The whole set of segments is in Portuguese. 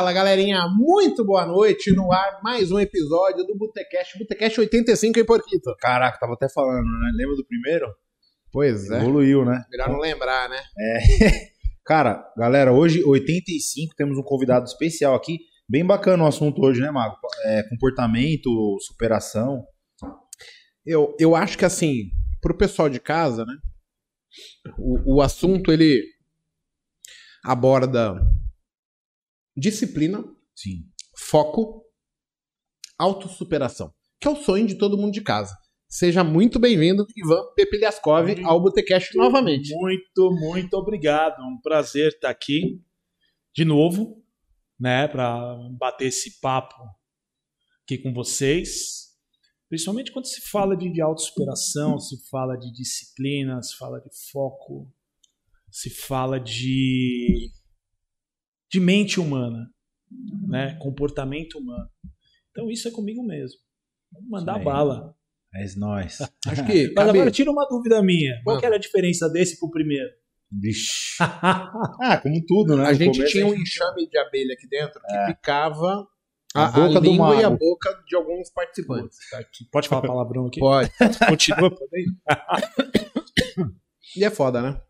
Fala, galerinha, muito boa noite no ar, mais um episódio do Botecast, Botecast 85 em Porquito. Caraca, tava até falando, né? Lembra do primeiro? Pois é, Evoluiu, né? melhor não lembrar, né? Cara, galera, hoje 85 temos um convidado especial aqui. Bem bacana o assunto hoje, né, Mago? É, comportamento, superação. Eu, eu acho que assim, pro pessoal de casa, né, o, o assunto ele aborda disciplina, Sim. foco, autossuperação, que é o sonho de todo mundo de casa. Seja muito bem-vindo, Ivan Pepiliaskov, Muito ao Botecast novamente. Muito, muito obrigado. É um prazer estar aqui de novo, né, para bater esse papo aqui com vocês. Principalmente quando se fala de, de autossuperação, se fala de disciplina, se fala de foco, se fala de, de mente humana, né, comportamento humano. Então isso é comigo mesmo. Vamos mandar bala. É nós. Acho que Mas cabe- agora tira uma dúvida minha. Qual que era a diferença desse pro primeiro? Vixe. Ah, como tudo, né? a No gente começo, tinha um a gente- enxame de abelha aqui dentro que É. picava A a, a boca do língua e a boca de alguns participantes. Pode falar palavrão aqui? Pode. Continua podendo? E é foda, né?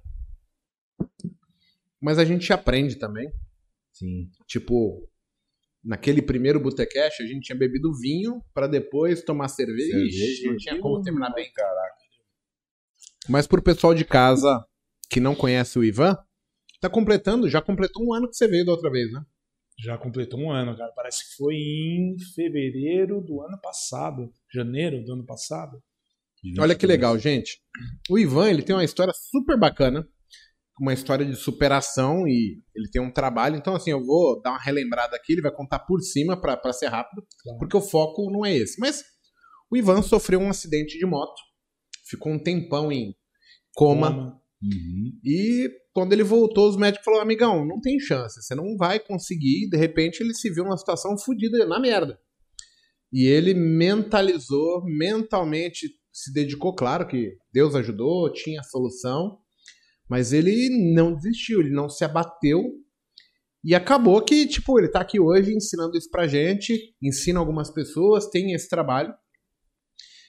Mas a gente aprende também. Sim. Tipo, naquele primeiro Botecast, a gente tinha bebido vinho pra depois tomar cerveja. Ixi, não tinha como terminar bem. Caraca. Mas pro pessoal de casa que não conhece o Ivan, tá completando, já completou um ano que você veio da outra vez, né? Já completou um ano, cara. Parece que foi em fevereiro do ano passado. Janeiro do ano passado. Olha que legal, gente. O Ivan, ele tem uma história super bacana, uma história de superação e ele tem um trabalho. Então, assim, eu vou dar uma relembrada aqui, ele vai contar por cima pra ser rápido, Claro. porque o foco não é esse. Mas o Ivan sofreu um acidente de moto, ficou um tempão em coma, Uhum. e quando ele voltou, os médicos falaram: amigão, não tem chance, você não vai conseguir. De repente, ele se viu numa situação fodida, na merda. E ele mentalizou, mentalmente se dedicou, claro que Deus ajudou, tinha a solução, mas ele não desistiu, ele não se abateu. E acabou que, tipo, ele tá aqui hoje ensinando isso pra gente, ensina algumas pessoas, tem esse trabalho.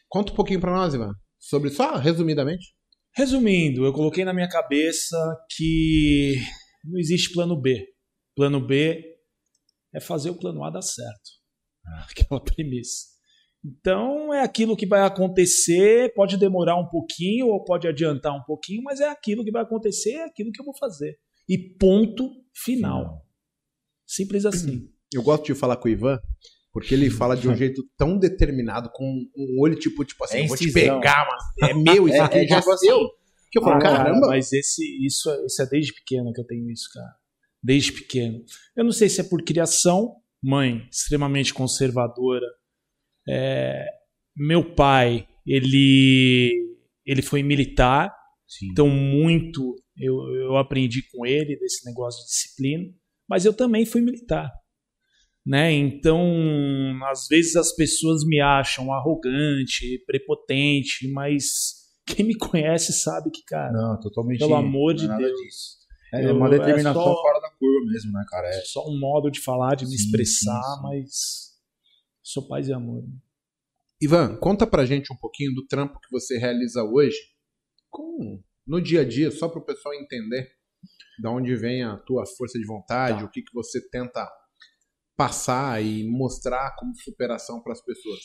Conta um pouquinho pra nós, Ivan, sobre só resumidamente. Resumindo, eu coloquei na minha cabeça que não existe plano B. Plano B é fazer o plano A dar certo. Aquela premissa. Então é aquilo que vai acontecer, pode demorar um pouquinho ou pode adiantar um pouquinho, mas é aquilo que vai acontecer, é aquilo que eu vou fazer. E ponto final. Simples assim. Eu gosto de falar com o Ivan, porque ele fala de um jeito tão determinado, com um olho tipo, tipo assim, É eu vou te pegar, mas é meu, isso É, aqui é já tipo é seu. Que eu falo, Ah, cara, caramba. Mas esse, isso, é- isso é desde pequeno que eu tenho isso, cara. Desde pequeno. Eu não sei se é por criação, mãe extremamente conservadora. É, meu pai, ele, ele foi militar, Sim. então muito eu, eu aprendi com ele desse negócio de disciplina, mas eu também fui militar. Né? Então, às vezes as pessoas me acham arrogante, prepotente, mas quem me conhece sabe que, cara, Não, totalmente. pelo amor de é Deus. disso. É Eu- uma é determinação só- fora da curva mesmo, né, cara? É. É só um modo de falar, de me Sim, expressar, sim, sim. mas sou paz e amor. Ivan, conta pra gente um pouquinho do trampo que você realiza hoje com, no dia a dia, só pro pessoal entender da onde vem a tua força de vontade, Tá. o que, que você tenta passar e mostrar como superação pras pessoas.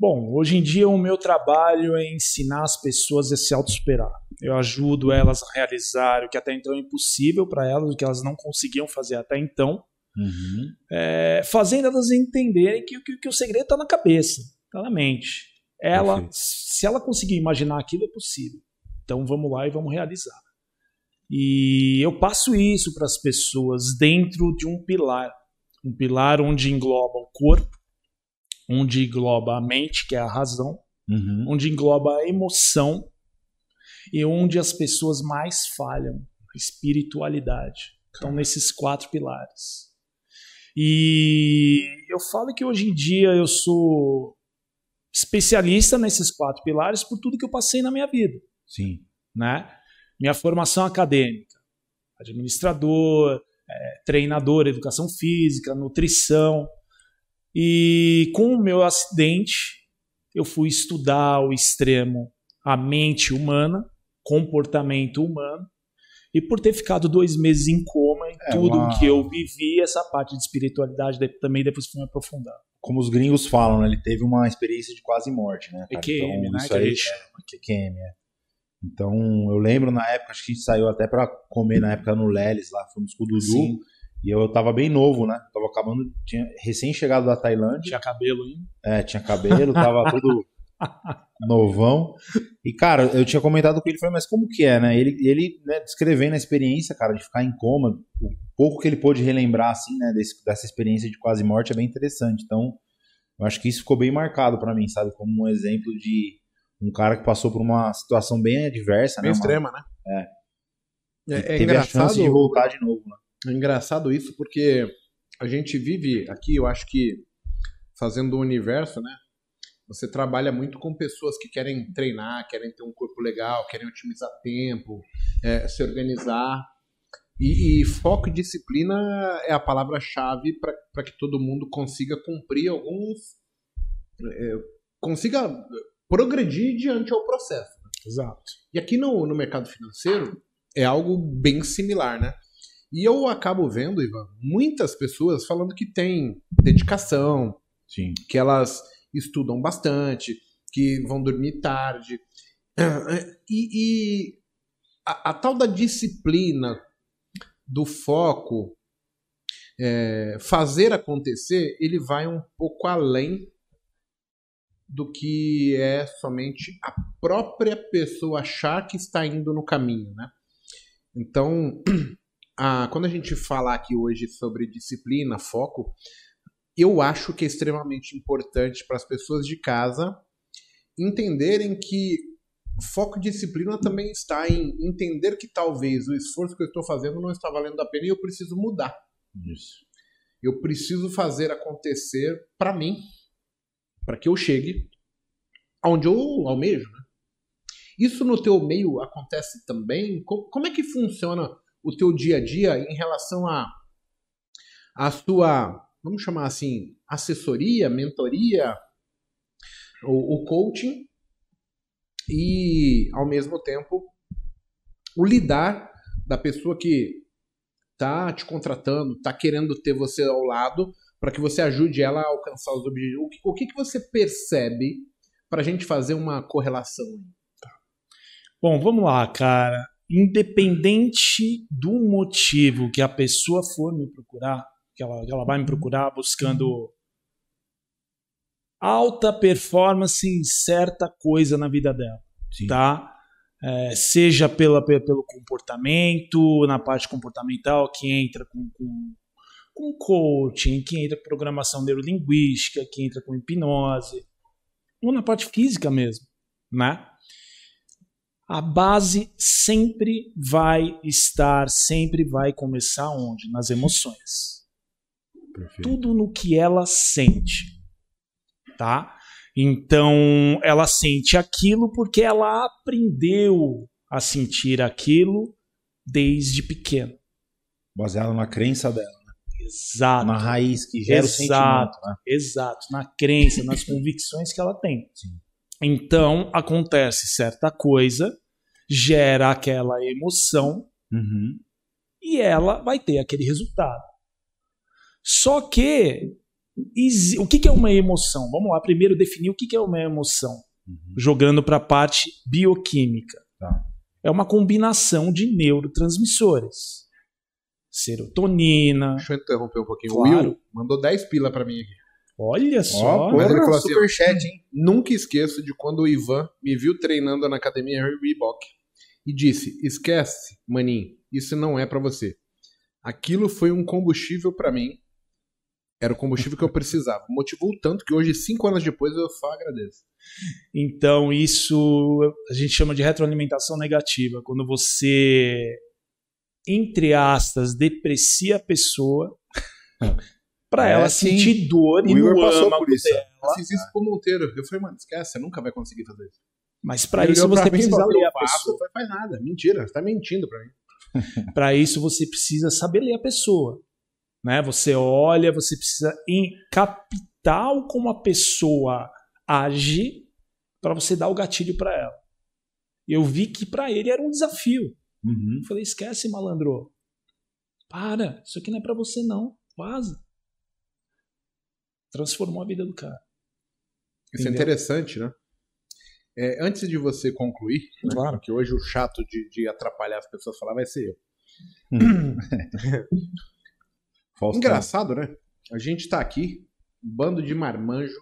Bom, hoje em dia o meu trabalho é ensinar as pessoas a se autossuperar. Eu ajudo elas a realizar o que até então é impossível para elas, o que elas não conseguiam fazer até então, Uhum. é, fazendo elas entenderem que, que- que o segredo está na cabeça, está na mente. Ela, Perfeito. se ela conseguir imaginar aquilo, é possível. Então vamos lá e vamos realizar. E eu passo isso para as pessoas dentro de um pilar, um pilar onde engloba o corpo, onde engloba a mente, que é a razão, Uhum. onde engloba a emoção e onde as pessoas mais falham, a espiritualidade. Então, nesses quatro pilares. E eu falo que hoje em dia eu sou especialista nesses quatro pilares por tudo que eu passei na minha vida, Sim. né? Minha formação acadêmica, administrador, é, treinador, educação física, nutrição. E com o meu acidente, eu fui estudar ao extremo a mente humana, comportamento humano, e por ter ficado dois meses em coma, em É, tudo uma- que eu vivi, essa parte de espiritualidade de- também depois fui me aprofundar. Como os gringos falam, né? Ele teve uma experiência de quase morte, né? cara? EQM, né, Isso aí, é, EQM, é. Então, eu lembro na época, acho que a gente saiu até pra comer na época no Leles lá, fomos com o Dudu. Sim, E eu tava bem novo, né? Tava acabando, tinha recém-chegado da Tailândia. tinha cabelo ainda. É, tinha cabelo, tava tudo novão. E, cara, eu tinha comentado com ele, falei, mas como que é, né? Ele, ele né, descrevendo a experiência, cara, de ficar em coma, o pouco que ele pôde relembrar, assim, né, desse- dessa experiência de quase morte é bem interessante. Então, eu acho que isso ficou bem marcado pra mim, sabe? Como um exemplo de um cara que passou por uma situação bem adversa, Bem né? mano? extrema, né? É. É, E é teve a chance de engraçado, voltar de novo, né? é engraçado isso porque a gente vive aqui, eu acho que fazendo o universo, né? Você trabalha muito com pessoas que querem treinar, querem ter um corpo legal, querem otimizar tempo, é, se organizar. E, e foco e disciplina é a palavra-chave para que todo mundo consiga cumprir alguns. é, consiga progredir diante ao processo. Exato. E aqui no, no mercado financeiro é algo bem similar, né? E eu acabo vendo, Ivan, muitas pessoas falando que tem dedicação, Sim. que elas estudam bastante, que vão dormir tarde. E, e a, a tal da disciplina, do foco, é, fazer acontecer, ele vai um pouco além do que é somente a própria pessoa achar que está indo no caminho, né? Então, a- quando a gente falar aqui hoje sobre disciplina, foco, eu acho que é extremamente importante para as pessoas de casa entenderem que foco e disciplina também está em entender que talvez o esforço que eu estou fazendo não está valendo a pena e eu preciso mudar. Isso. Eu preciso fazer acontecer para mim, para que eu chegue aonde eu almejo. Né? Isso no teu meio acontece também? Co- Como é que funciona o teu dia a dia em relação a a sua, vamos chamar assim, assessoria, mentoria, o, o coaching e ao mesmo tempo o lidar da pessoa que tá te contratando, tá querendo ter você ao lado para que você ajude ela a alcançar os objetivos. O que, o que, que você percebe para a gente fazer uma correlação? Bom, vamos lá, cara. Independente do motivo que a pessoa for me procurar, que ela, ela vai me procurar buscando alta performance em certa coisa na vida dela, Sim. tá? É, seja pela, pe- pelo comportamento, na parte comportamental, que entra com, com, com coaching, que entra com programação neurolinguística, que entra com hipnose, ou na parte física mesmo, né? a base sempre vai estar, sempre vai começar onde? Nas emoções. Perfeito. Tudo no que ela sente. Tá? Então, ela sente aquilo porque ela aprendeu a sentir aquilo desde pequena. Baseado na crença dela, Exato. na raiz que gera Exato. o sentimento, né? Exato, na crença, nas convicções que ela tem. Sim. Então, acontece certa coisa, gera aquela emoção Uhum. e ela vai ter aquele resultado. Só que o que é uma emoção? Vamos lá, primeiro definir o que é uma emoção, Uhum. jogando para a parte bioquímica. Tá. É uma combinação de neurotransmissores. Serotonina. Deixa eu interromper um pouquinho. Claro. O Will mandou 10 pila para mim aqui. Olha só. Ó, mas ele porra, falou assim, superchat, hein? Nunca esqueço de quando o Ivan me viu treinando na academia Reebok e disse: "Esquece, maninho, isso não é pra você". Aquilo foi um combustível pra mim. Era o combustível que eu precisava. Motivou tanto que hoje, cinco anos depois, eu só agradeço. Então, isso a gente chama de retroalimentação negativa. Quando você, entre aspas, deprecia a pessoa para É, ela sim. sentir dor e O Igor passou por isso. dela. Eu fiz isso com o Monteiro. Eu falei, mano, esquece, você nunca vai conseguir fazer isso. Mas para isso você precisa ler "Eu a faço", pessoa. falei, faz nada. Mentira, você tá mentindo pra mim. Para isso você precisa saber ler a pessoa. Né? Você olha, você precisa em capital como a pessoa age para você dar o gatilho para ela. Eu vi que para ele era um desafio. Uhum. Eu falei: esquece, malandro. Para, isso aqui não é para você, não. Vaza. Transformou a vida do cara. Isso é interessante, né? É, antes de você concluir, né, Claro. porque hoje o chato de, de atrapalhar as pessoas falar vai ser eu. Faustão. Engraçado, né? A gente tá aqui, um bando de marmanjo,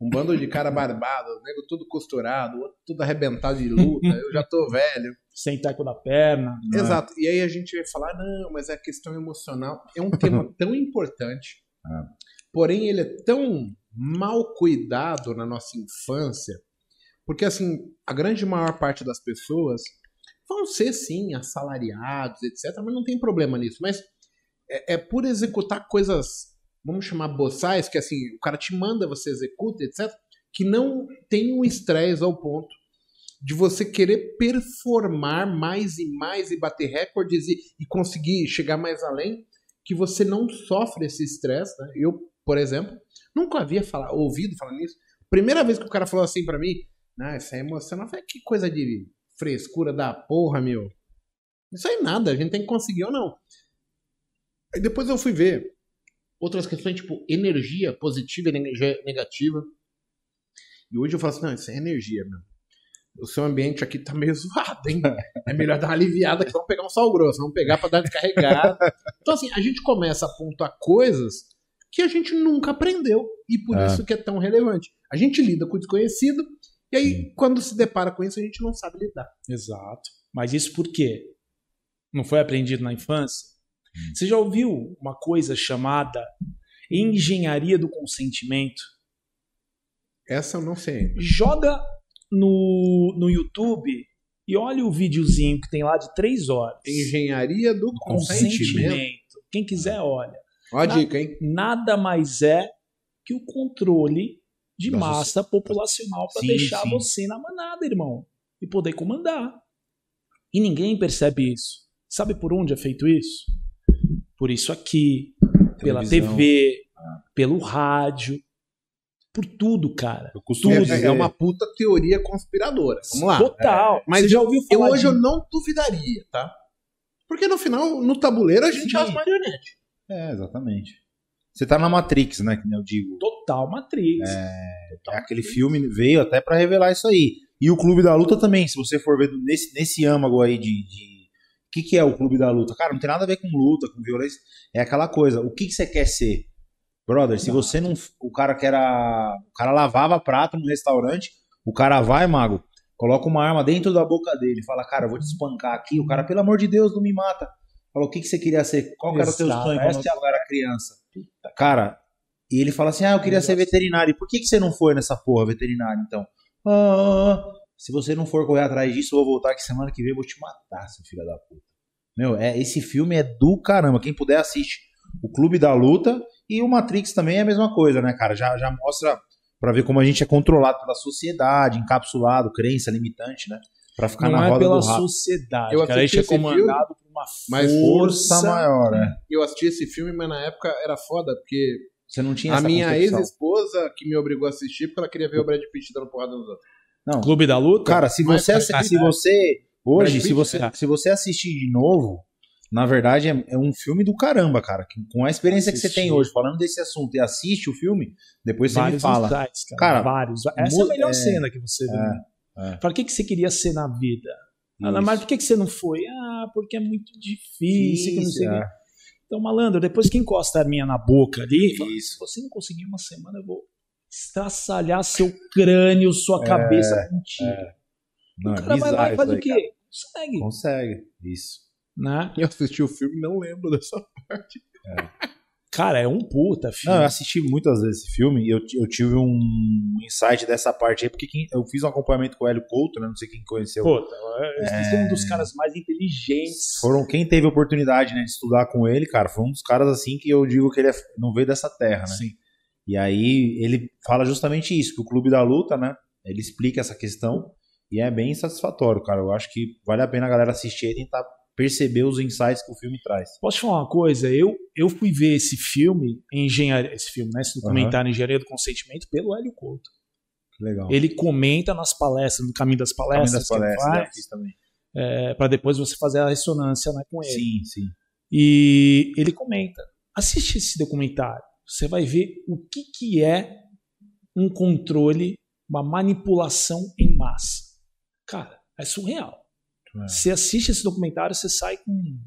um bando de cara barbado, nego tudo costurado, outro tudo arrebentado de luta, eu já tô velho. Sem taco da perna. Não é? Exato. E aí a gente vai falar, não, mas a questão emocional é um tema tão importante, Ah. porém ele é tão mal cuidado na nossa infância, porque assim, a grande maior parte das pessoas vão ser sim assalariados, etc, mas não tem problema nisso, mas é, é por executar coisas, vamos chamar boçais, que assim, o cara te manda, você executa, etc, que não tem um estresse ao ponto de você querer performar mais e mais e bater recordes e, e conseguir chegar mais além, que você não sofre esse estresse. Né? Eu, por exemplo, nunca havia falar, ouvido falar nisso. Primeira vez que o cara falou assim pra mim, ah, isso é emocional, eu falei, que coisa de frescura da porra, meu. Isso aí nada, a gente tem que conseguir ou não. Aí depois eu fui ver outras questões, tipo energia positiva e energia negativa. E hoje eu falo assim, não, isso é energia, meu. O seu ambiente aqui tá meio zoado, hein? É melhor dar uma aliviada que vamos pegar um sal grosso, vamos pegar pra dar descarregada. Então, assim, a gente começa a pontuar coisas que a gente nunca aprendeu. E por É. isso que é tão relevante. A gente lida com o desconhecido, e aí, quando se depara com isso, a gente não sabe lidar. Exato. Mas isso por quê? Não foi aprendido na infância? Você já ouviu uma coisa chamada engenharia do consentimento? Essa eu não sei. Joga no, no YouTube e olha o videozinho que tem lá de três horas. Engenharia do consentimento. Quem quiser, olha. Ó a dica, hein? Nada mais é que o controle de Da massa populacional para deixar sim. você na manada, irmão. E poder comandar. E ninguém percebe isso. Sabe por onde é feito isso? Por isso aqui, pela Televisão. TV, pelo rádio, por tudo, cara. Eu costumo É, dizer, é uma puta teoria conspiradora. Vamos lá. Total. Mas Você já ouviu Eu falar hoje de... eu não duvidaria, tá? Porque no final, no tabuleiro, a gente Sim. é as marionetes. É, exatamente. Você tá na Matrix, né? Que nem eu digo. Total Matrix. É Total aquele Matrix. filme veio até pra revelar isso aí. E o Clube da Luta também, se você for ver nesse, nesse âmago aí de. de... O que, que é o Clube da Luta? Cara, não tem nada a ver com luta, com violência. É aquela coisa. O que, que você quer ser? Brother, se você não. O cara que era. O cara lavava prato no restaurante, o cara vai, mago, coloca uma arma dentro da boca dele, fala, cara, eu vou te espancar aqui. O cara, pelo amor de Deus, não me mata. Falou, o que, que você queria ser? Qual era o teu sonho quando você era criança? Cara, e ele fala assim: ah, eu queria ser veterinário. E por que, que você não foi nessa porra veterinário, então? Ah, se você não for correr atrás disso, eu vou voltar aqui semana que vem, eu vou te matar, seu filho da puta. Meu, é, esse filme é do caramba. Quem puder assiste o Clube da Luta e o Matrix também é a mesma coisa, né, cara? Já, já mostra pra ver como a gente é controlado pela sociedade, encapsulado, crença limitante, né? Pra ficar Não na é roda pela do rato. sociedade, Eu cara. A gente é assisti esse comandado por uma mas força, Força maior, né? Eu assisti esse filme, mas na época era foda, porque Você não tinha a minha ex-esposa que me obrigou a assistir porque ela queria ver o Brad Pitt dando porrada nos outros. Não, Clube da Luta. Cara, se você, assi- se você hoje, Brad se você, é. se você assistir de novo, na verdade é, é um filme do caramba, cara. que- Com a experiência que você Assistir. tem hoje, falando desse assunto e assiste o filme, depois você me vários fala. insights, cara. Cara, vários. Essa é a melhor é, cena que você viu. é. Para que, que você queria ser na vida? Ah, Isso. mas por que, que você não foi? Ah, porque é muito difícil. que não sei o quê. é. Então, malandro, depois que encosta a minha na boca ali, fala, se você não conseguir uma semana, eu vou estraçalhar seu crânio, É, sua cabeça contigo. Não, o é cara vai lá e faz o quê? cara. Consegue. Consegue. Isso. Né? Eu assisti o filme e não lembro dessa parte. Cara, é um puta filme. Não, eu assisti muitas vezes esse filme e eu, eu tive um insight dessa parte aí, porque quem- eu fiz um acompanhamento com o Hélio Couto, né? Não sei quem conheceu. Puta, esse é um dos caras mais inteligentes. Foram quem teve a oportunidade né, de estudar com ele, cara, foi um dos caras assim que eu digo que ele é- não veio dessa terra, né? Sim. E aí ele fala justamente isso, que o Clube da Luta, né? Ele explica essa questão e é bem satisfatório, cara. Eu acho que vale a pena a galera assistir e tentar perceber os insights que o filme traz. Posso te falar uma coisa? Eu, eu fui ver esse filme, engenharia, esse filme, né, esse documentário Engenharia do Consentimento, pelo Hélio Couto. Que legal. Ele comenta nas palestras, no caminho das Caminho palestras, das palestras, faz, é, para depois você fazer a ressonância né, com ele. Sim, sim. E ele comenta: assiste esse documentário, você vai ver o que, que é um controle, uma manipulação em massa. Cara, é surreal. É. Você assiste esse documentário, você sai com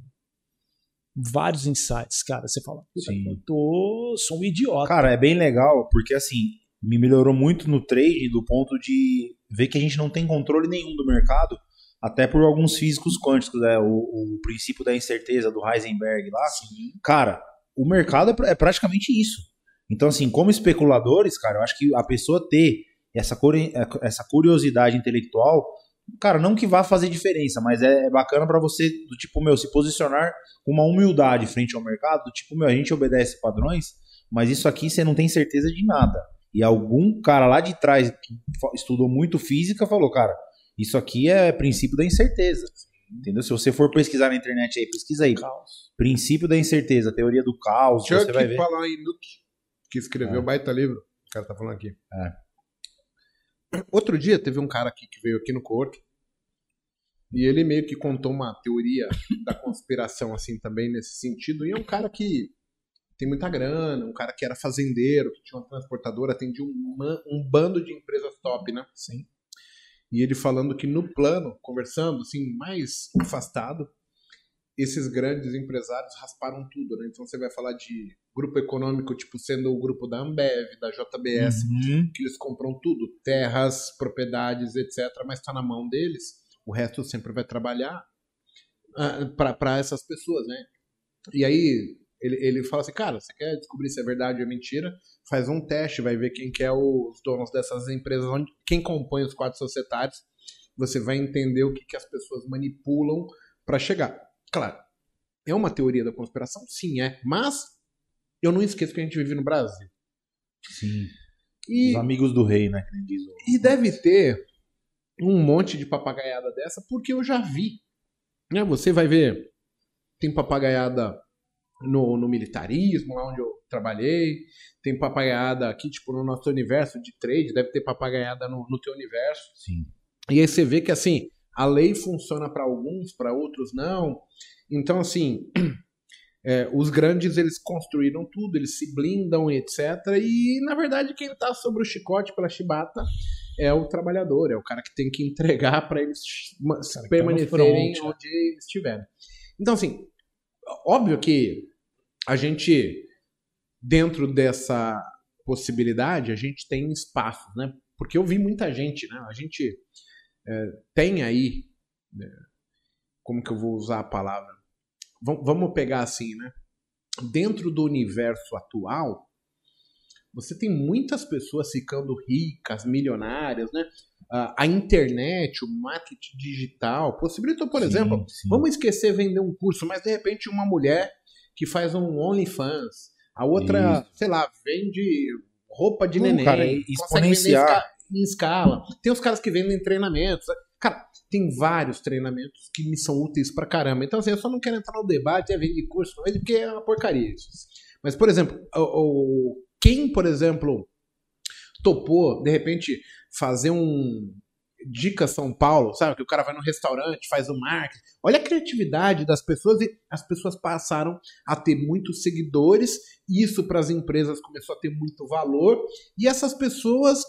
vários insights, cara. Você fala, puta, Sim. eu tô, sou um idiota. Cara, é bem legal, porque assim, me melhorou muito no trade do ponto de ver que a gente não tem controle nenhum do mercado, até por alguns físicos quânticos, né? O, o princípio da incerteza do Heisenberg lá. Cara, o mercado é, é praticamente isso. Então, assim, como especuladores, cara, eu acho que a pessoa ter essa, curi- essa curiosidade intelectual, cara, não que vá fazer diferença, mas é, é bacana pra você, do tipo, meu, se posicionar com uma humildade frente ao mercado, do tipo, meu, a gente obedece padrões, mas isso aqui você não tem certeza de nada. E algum cara lá de trás que estudou muito física falou, cara, isso aqui é princípio da incerteza. Entendeu? Se você for pesquisar na internet aí, pesquisa aí. Caos. Princípio da incerteza, teoria do caos, Chuck você vai ver. Palahniuk, que escreveu É. o baita livro. O cara tá falando aqui. É. Outro dia teve um cara aqui que veio aqui no Corto. E ele meio que contou uma teoria da conspiração, assim, também nesse sentido. E é um cara que tem muita grana, um cara que era fazendeiro, que tinha uma transportadora, atendia um, um bando de empresas top, né? Sim. E ele falando que no plano, conversando, assim, mais afastado, esses grandes empresários rasparam tudo, né? Então você vai falar de grupo econômico, tipo, sendo o grupo da Ambev, da JBS, Uhum. que eles compram tudo, terras, propriedades, etc., mas está na mão deles, o resto sempre vai trabalhar para essas pessoas, né? E aí ele, ele fala assim, cara, você quer descobrir se é verdade ou mentira? Faz um teste, vai ver quem que é os donos dessas empresas, onde, quem compõe os quadros societários, você vai entender o que, que as pessoas manipulam para chegar. Claro, é uma teoria da conspiração? Sim, é. Mas eu não esqueço que a gente vive no Brasil. Sim. E, Os amigos do rei, né? Que nem diz o... e deve ter um monte de papagaiada dessa, porque eu já vi. Né? Você vai ver, tem papagaiada no, no militarismo, lá onde eu trabalhei, tem papagaiada aqui, tipo, no nosso universo de trade, deve ter papagaiada no, no teu universo. Sim. E aí você vê que assim, a lei funciona para alguns, para outros não. Então, assim, é, os grandes eles construíram tudo, eles se blindam, etc. E na verdade, quem está sobre o chicote pela chibata é o trabalhador, é o cara que tem que entregar para eles cara tá permanecerem front, né? onde estiverem. Então, assim, óbvio que a gente, dentro dessa possibilidade, a gente tem espaços, né? Porque eu vi muita gente, né? A gente é, tem aí, né, como que eu vou usar a palavra? Vam- Vamos pegar assim, né? Dentro do universo atual, você tem muitas pessoas ficando ricas, milionárias, né? A, a internet, o marketing digital, possibilitou, por Sim, exemplo, sim. Vamos esquecer vender um curso, mas de repente uma mulher que faz um OnlyFans, a outra, sei lá, vende roupa de neném, cara, consegue vender exponenciar. esca- em escala. Tem os caras que vendem treinamentos. Cara, tem vários treinamentos que me são úteis pra caramba. Então, assim, eu só não quero entrar no debate, é vender curso, não vende, porque é uma porcaria isso. Mas, por exemplo, o, o- quem, por exemplo, topou, de repente, fazer um Dica São Paulo, sabe? Que o cara vai no restaurante, faz o marketing. Olha a criatividade das pessoas e as pessoas passaram a ter muitos seguidores. Isso para as empresas começou a ter muito valor. E essas pessoas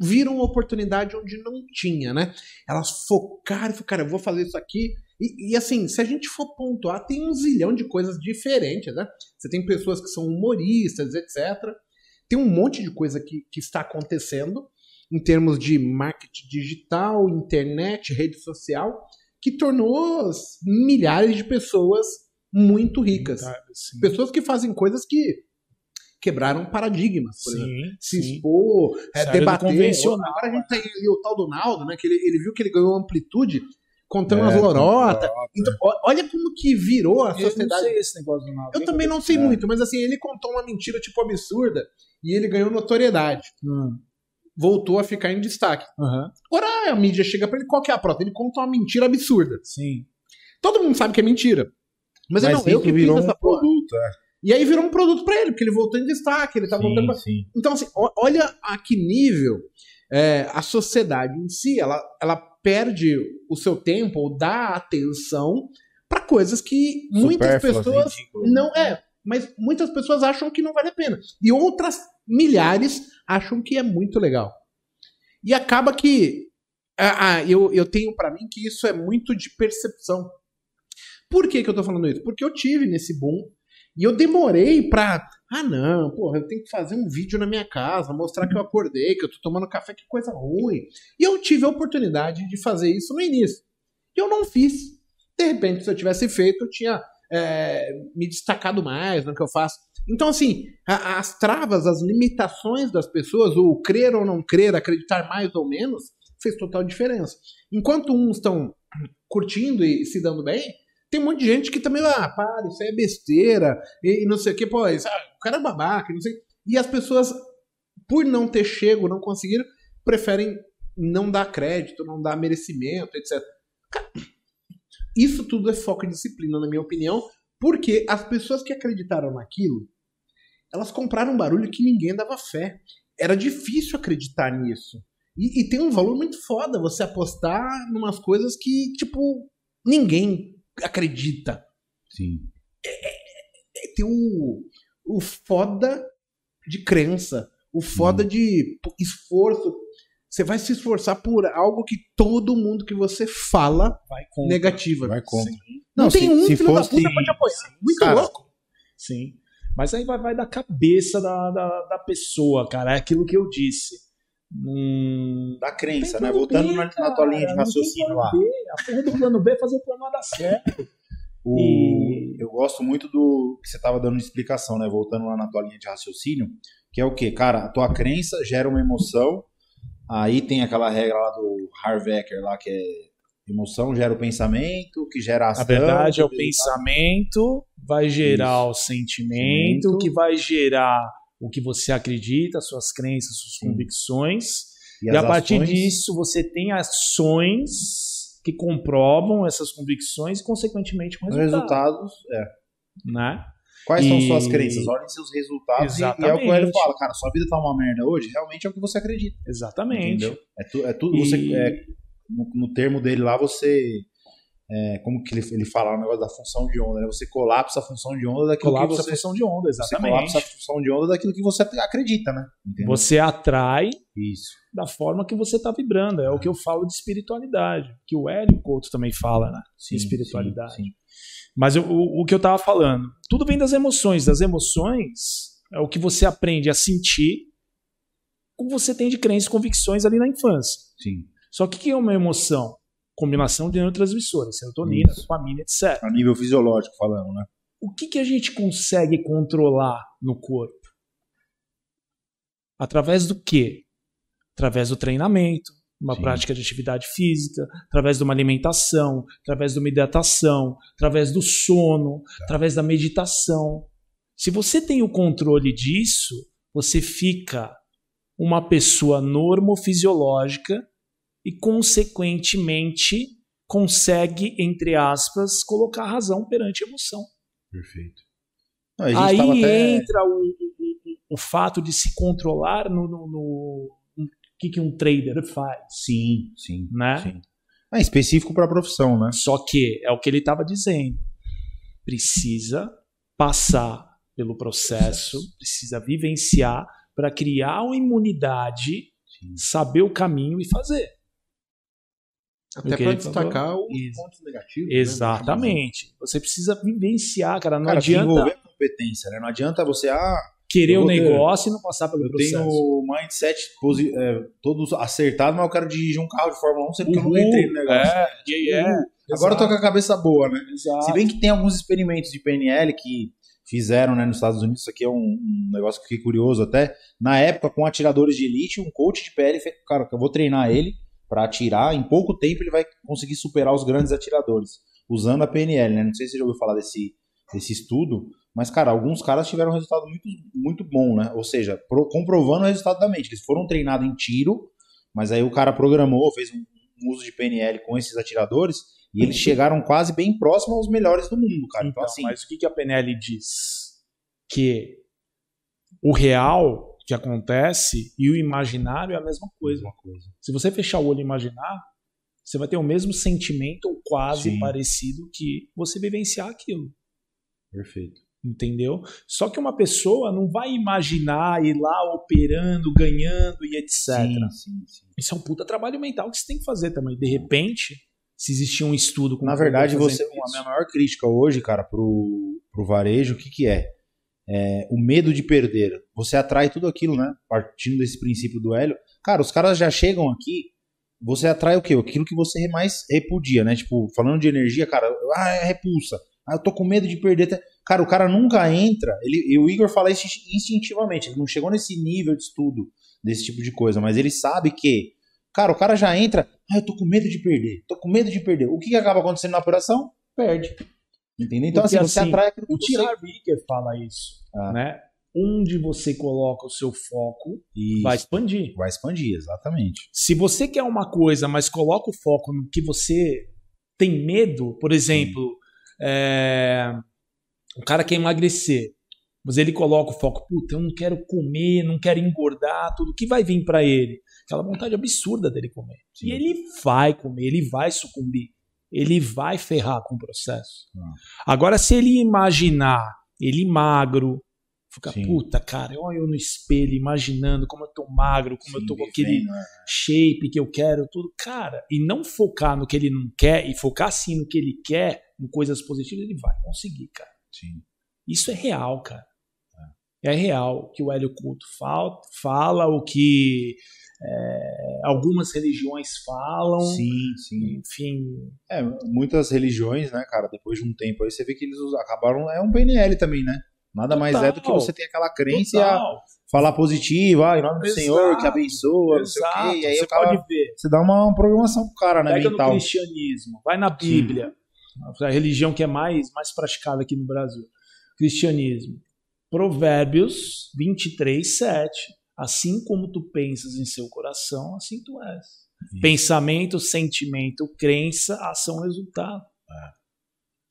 viram uma oportunidade onde não tinha, né? Elas focaram e falaram, cara, eu vou fazer isso aqui. E, e, assim, se a gente for pontuar, tem um zilhão de coisas diferentes, né? Você tem pessoas que são humoristas, etc. Tem um monte de coisa que, que está acontecendo em termos de marketing digital, internet, rede social, que tornou milhares de pessoas muito ricas. Sim. Pessoas que fazem coisas que quebraram paradigmas, por exemplo. Sim, Se sim. expor, é, debater. convencional, Agora a gente tem ali o tal do Naldo, né? Que ele, ele viu que ele ganhou amplitude contando É, as lorotas. lorota. Então, olha como que virou a Eu não sociedade. sei esse negócio do Naldo. Eu também não sei É. muito, mas assim, ele contou uma mentira tipo absurda e ele ganhou notoriedade. Hum. Voltou a ficar em destaque. Aham. Agora a mídia chega pra ele, qual que é a prova? Ele conta uma mentira absurda. Sim. Todo mundo sabe que é mentira. Mas, é não, eu que virou fiz essa um porra. produto, é. E aí virou um produto pra ele, porque ele voltou em destaque, ele tá voltando pra... sim. Então, assim, olha a que nível é, a sociedade em si, ela, ela perde o seu tempo ou dá atenção pra coisas que muitas pessoas ridículas. não é, mas muitas pessoas acham que não vale a pena. E outras milhares acham que é muito legal. E acaba que ah, ah, eu, eu tenho pra mim que isso é muito de percepção. Por que, que eu tô falando isso? Porque eu tive nesse boom e eu demorei pra. Ah, não, porra, eu tenho que fazer um vídeo na minha casa, mostrar que eu acordei, que eu tô tomando café, que coisa ruim. E eu tive a oportunidade de fazer isso no início. E eu não fiz. De repente, se eu tivesse feito, eu tinha é, me destacado mais no que eu faço. Então, assim, a- as travas, as limitações das pessoas, o crer ou não crer, acreditar mais ou menos, fez total diferença. Enquanto uns estão curtindo e se dando bem, tem um monte de gente que também, ah, para, isso aí é besteira, e, e não sei o que, pô, isso, ah, o cara é babaca, não sei. E as pessoas, por não ter chego, não conseguir, preferem não dar crédito, não dar merecimento, etc. Isso tudo é foco e disciplina, na minha opinião, porque as pessoas que acreditaram naquilo, elas compraram um barulho que ninguém dava fé. Era difícil acreditar nisso. E, e tem um valor muito foda você apostar numas coisas que, tipo, ninguém acredita. Sim. É, Tem o, o foda de crença, o foda de pô, esforço. Você vai se esforçar por algo que todo mundo que você fala Vai com. negativa. Vai contra. Não, Não, tem se- um se filho fosse- da puta pra te apoiar. Muito Cara, louco. Sim. Mas aí vai, vai da cabeça da, da, da pessoa, cara. É aquilo que eu disse. Hum, Da crença, né? Voltando B, na, na tua linha de raciocínio lá. B. A porra do plano B é fazer o plano A dar certo. O- E- Eu gosto muito do que você estava dando explicação, né? Voltando lá na tua linha de raciocínio, que é o quê? Cara, a tua crença gera uma emoção. Aí tem aquela regra lá do Harvecker lá, que é emoção gera o pensamento, que gera a ação. A verdade é o que- pensamento, vai gerar o sentimento, Sentimento. que vai gerar o que você acredita, suas crenças, suas Sim. convicções. E, as a partir ações- disso você tem ações que comprovam essas convicções e, consequentemente, com Os resultado. resultados, é. Né? Quais são E- suas crenças? Olhem seus resultados e- e, é o que Exatamente. Hélio fala, cara, sua vida tá uma merda hoje, realmente é o que você acredita. Exatamente. Entendeu? É, tu- é tudo, E- você, é, no, no termo dele lá, você, é, como que ele, ele fala, o negócio da função de onda, né? Você colapsa a função de onda daquilo Colapsa que a você... função de onda, Você exatamente. colapsa a função de onda daquilo que você acredita, né? Entendeu? Você atrai Isso. da forma que você está vibrando. É o que eu falo de espiritualidade, que o Hélio Couto também fala, né? Sim, espiritualidade. sim, sim. Mas eu- o, o que eu tava falando, tudo vem das emoções. Das emoções é o que você aprende a sentir, como você tem de crenças e convicções ali na infância. Sim. Só que o que é uma emoção? Combinação de neurotransmissores, serotonina, Isso. dopamina, etc. A nível fisiológico falando, né? O que, que a gente consegue controlar no corpo? Através do quê? Através do treinamento, uma Sim. prática de atividade física, através de uma alimentação, através de uma hidratação, através do sono, através da meditação. Se você tem o controle disso, você fica uma pessoa normofisiológica e, consequentemente, consegue, entre aspas, colocar a razão perante a emoção. Perfeito. Não, a Aí até- entra o, o- o- fato de se controlar no, no- no- no que, que um trader faz. Sim, sim. Né? sim. É específico para a profissão, né? Só que é o que ele estava dizendo. Precisa passar pelo processo, precisa vivenciar para criar uma imunidade, Sim. saber o caminho e fazer. Até O que pra ele destacar os Isso. pontos negativos. né? Exatamente. Você precisa vivenciar, cara. Não Cara, adianta desenvolver a competência, né? Não adianta você, ah, querer eu o vou ter- negócio e não passar pelo eu processo. tenho o mindset posi- é, todo acertado, mas eu quero dirigir um carro de Fórmula 1, sendo que eu nunca entrei no negócio. É, yeah, yeah. Agora eu tô com a cabeça boa, né? Exato. Se bem que tem alguns experimentos de PNL que fizeram né, nos Estados Unidos, isso aqui é um, um negócio que eu fiquei curioso até. Na época, com atiradores de elite, um coach de PL fez, cara, eu vou treinar ele para atirar, em pouco tempo ele vai conseguir superar os grandes atiradores, usando a PNL, né? Não sei se você já ouviu falar desse, desse estudo, mas, cara, alguns caras tiveram um resultado muito, muito bom, né? Ou seja, pro- comprovando o resultado da mente. Eles foram treinados em tiro, mas aí o cara programou, fez um, um uso de PNL com esses atiradores, E eles chegaram quase bem próximo aos melhores do mundo, cara. Então, Então, assim, mas o que, que a PNL diz? Que o real que acontece e o imaginário é a mesma coisa. mesma coisa. Se você fechar o olho e imaginar, você vai ter o mesmo sentimento ou quase Sim. parecido que você vivenciar aquilo. Perfeito. Entendeu? Só que uma pessoa não vai imaginar ir lá operando, ganhando e etc. Sim, sim, sim. Isso é um puta trabalho mental que você tem que fazer também. De repente, se existir um estudo com Na verdade, você, a minha maior crítica hoje, cara, pro, pro varejo, o que que é? É o medo de perder. Você atrai tudo aquilo, né? Partindo desse princípio do Hélio. Cara, os caras já chegam aqui, você atrai o quê? Aquilo que você mais repudia, né? Tipo, falando de energia, cara, ah, é repulsa. Ah, eu tô com medo de perder. Cara, o cara nunca entra. Ele, e o Igor fala isso instintivamente. Ele não chegou nesse nível de estudo desse tipo de coisa, mas ele sabe que, cara, o cara já entra. Ah, eu tô com medo de perder. Tô com medo de perder. O que, que acaba acontecendo na operação? Perde. Entendeu? Então, Porque, assim, você assim, atrai aquilo que O você... Eker fala isso, Ah. né? Onde você coloca o seu foco, Isso. vai expandir. Vai expandir, exatamente. Se você quer uma coisa, mas coloca o foco no que você tem medo, por exemplo, é, o cara quer emagrecer, mas ele coloca o foco, puta, eu não quero comer, não quero engordar, tudo, o que vai vir pra ele? Aquela vontade absurda dele comer. Sim. E ele vai comer, ele vai sucumbir, ele vai ferrar com o processo. Ah. Agora, se ele imaginar ele magro, fica, Sim. puta, cara, eu no espelho imaginando como eu tô magro, como eu tô com aquele né? shape que eu quero, tudo. Cara, e não focar no que ele não quer, e focar sim no que ele quer, em coisas positivas, ele vai conseguir, cara. Sim. Isso é real, cara. É real o que o Hélio Couto fal- fala, o que é, algumas religiões falam. Sim, sim. Enfim, É, muitas religiões, né, cara, depois de um tempo aí, você vê que eles acabaram. É um PNL também, né? Nada mais é do que Total. você ter aquela crença e total. falar positivo, ah, em nome do Exato, Senhor, que abençoa, não sei o Exato, quê. E aí você o cara- pode ver. você dá uma programação pro cara, né, Pega mental. no cristianismo, vai na Bíblia, a religião que é mais, mais praticada aqui no Brasil. Cristianismo. Provérbios 23, 7. Assim como tu pensas em seu coração, assim tu és. Isso. Pensamento, sentimento, crença, ação, resultado.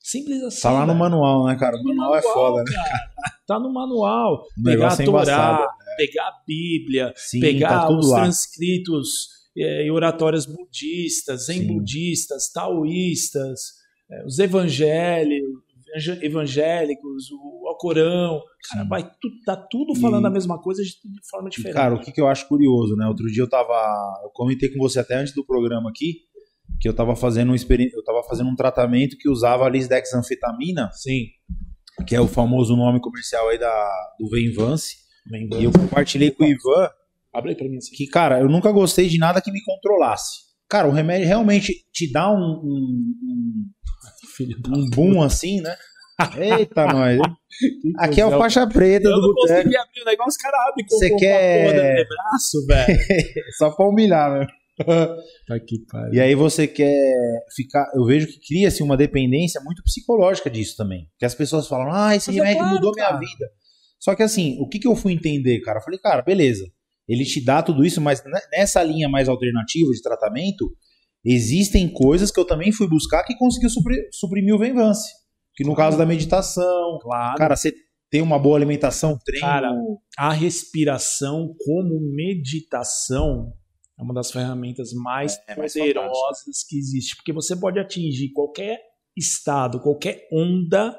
Simples assim. Tá lá no manual, né, cara? O no manual é foda, né? cara. Tá no manual. Pegar a é Torá, embaçado. pegar a Bíblia, Sim, pegar tá os lá. transcritos eh, e oratórias budistas, zen Sim. budistas, taoístas, eh, os evangélicos, evangé- evangélicos, o Alcorão. Cara, Sim. vai tu, tá tudo E- falando a mesma coisa de, de forma E, diferente. cara, o que, que eu acho curioso, né? Outro dia eu tava. Eu comentei com você até antes do programa aqui que eu tava fazendo um, experi- eu tava fazendo um tratamento que usava a lisdexanfetamina, Sim. que é o famoso nome comercial aí da, do Venvance. E eu compartilhei com o Ivan Abre aí pra mim assim. que, cara, eu nunca gostei de nada que me controlasse. Cara, o remédio realmente te dá um, um, um, um boom assim, né? Eita, nós. Aqui é o faixa preta Eu do não boteco. consegui abrir o negócio, os caras abrem com Você com quer- porra do braço, velho. Só pra humilhar, né? tá que pariu. E aí você quer ficar. Eu vejo que cria-se uma dependência muito psicológica disso também. Que as pessoas falam, ah, esse Mas é remédio claro, mudou cara. minha vida. Só que assim, o que, que eu fui entender, cara? Eu falei, cara, beleza. Ele te dá tudo isso, mas ne- nessa linha mais alternativa de tratamento, existem coisas que eu também fui buscar que conseguiu supri- suprimir o Venvance. Que no caso da meditação, Claro. cara, você tem uma boa alimentação, treino. Cara, a respiração como meditação é uma das ferramentas mais É, é mais poderosas que existe, porque você pode atingir qualquer estado, qualquer onda,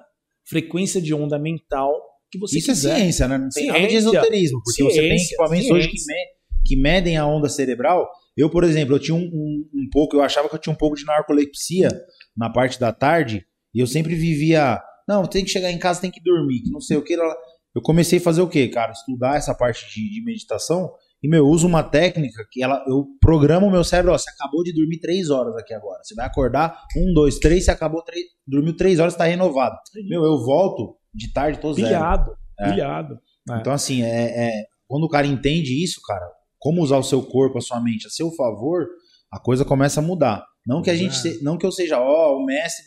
frequência de onda mental que você Isso quiser. é ciência, né? Não tem nada de Ciência. esoterismo, porque você tem Ciência, equipamentos hoje que, ciência. me- que medem a onda cerebral. Eu, por exemplo, eu tinha um, um- um pouco, eu achava que eu tinha um pouco de narcolepsia na parte da tarde, e eu sempre vivia, não, tem que chegar em casa, tem que dormir, que não sei o que. Eu comecei a fazer o quê, cara? Estudar essa parte de, de meditação, e meu, eu uso uma técnica que ela, eu programo o meu cérebro, ó, você acabou de dormir três horas aqui agora. Você vai acordar, um, dois, três, você acabou, três, dormiu três horas, tá renovado. Meu, eu volto de tarde, tô zero. Pilhado, É. pilhado. É. Então, assim, é, é- quando o cara entende isso, cara, como usar o seu corpo, a sua mente a seu favor, a coisa começa a mudar. Não que a gente, é. se- não que eu seja, ó, o mestre,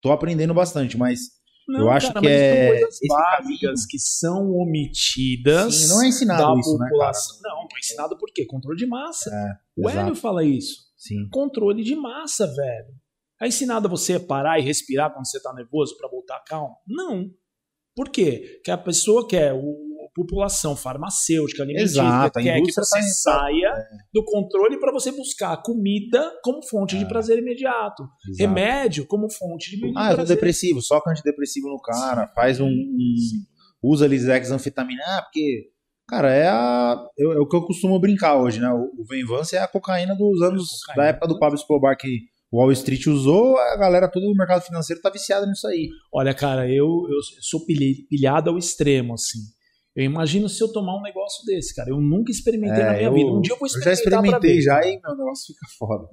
tô aprendendo bastante, mas Não, eu acho cara, que é são coisas básicas que são omitidas Sim, não é ensinado da isso, né, população. Não, não é ensinado por quê? Controle de massa. o exato. Hélio fala isso. sim, Controle de massa, velho. É ensinado você a parar e respirar quando você tá nervoso para voltar calmo? Não. Por quê? Que a pessoa quer, o, a população farmacêutica, alimentícia, Exato, quer que você tá saia do controle para você buscar comida como fonte de É. prazer imediato. Exato. Remédio como fonte de, de Ah, eu tô depressivo, soca antidepressivo no cara, faz um. um usa Lisex anfetamina. Ah, porque. Cara, é, a, é, é o que eu costumo brincar hoje, né? O, o Venvance é a cocaína dos anos. Cocaína. Da época do Pablo Escobar que o Wall Street usou, a galera toda do mercado financeiro tá viciada nisso aí. Olha, cara, eu, eu sou pilhado ao extremo, assim. Eu imagino se eu tomar um negócio desse, cara. Eu nunca experimentei na minha É, eu, vida. Um dia eu vou eu já experimentar experimentei já e meu negócio fica foda.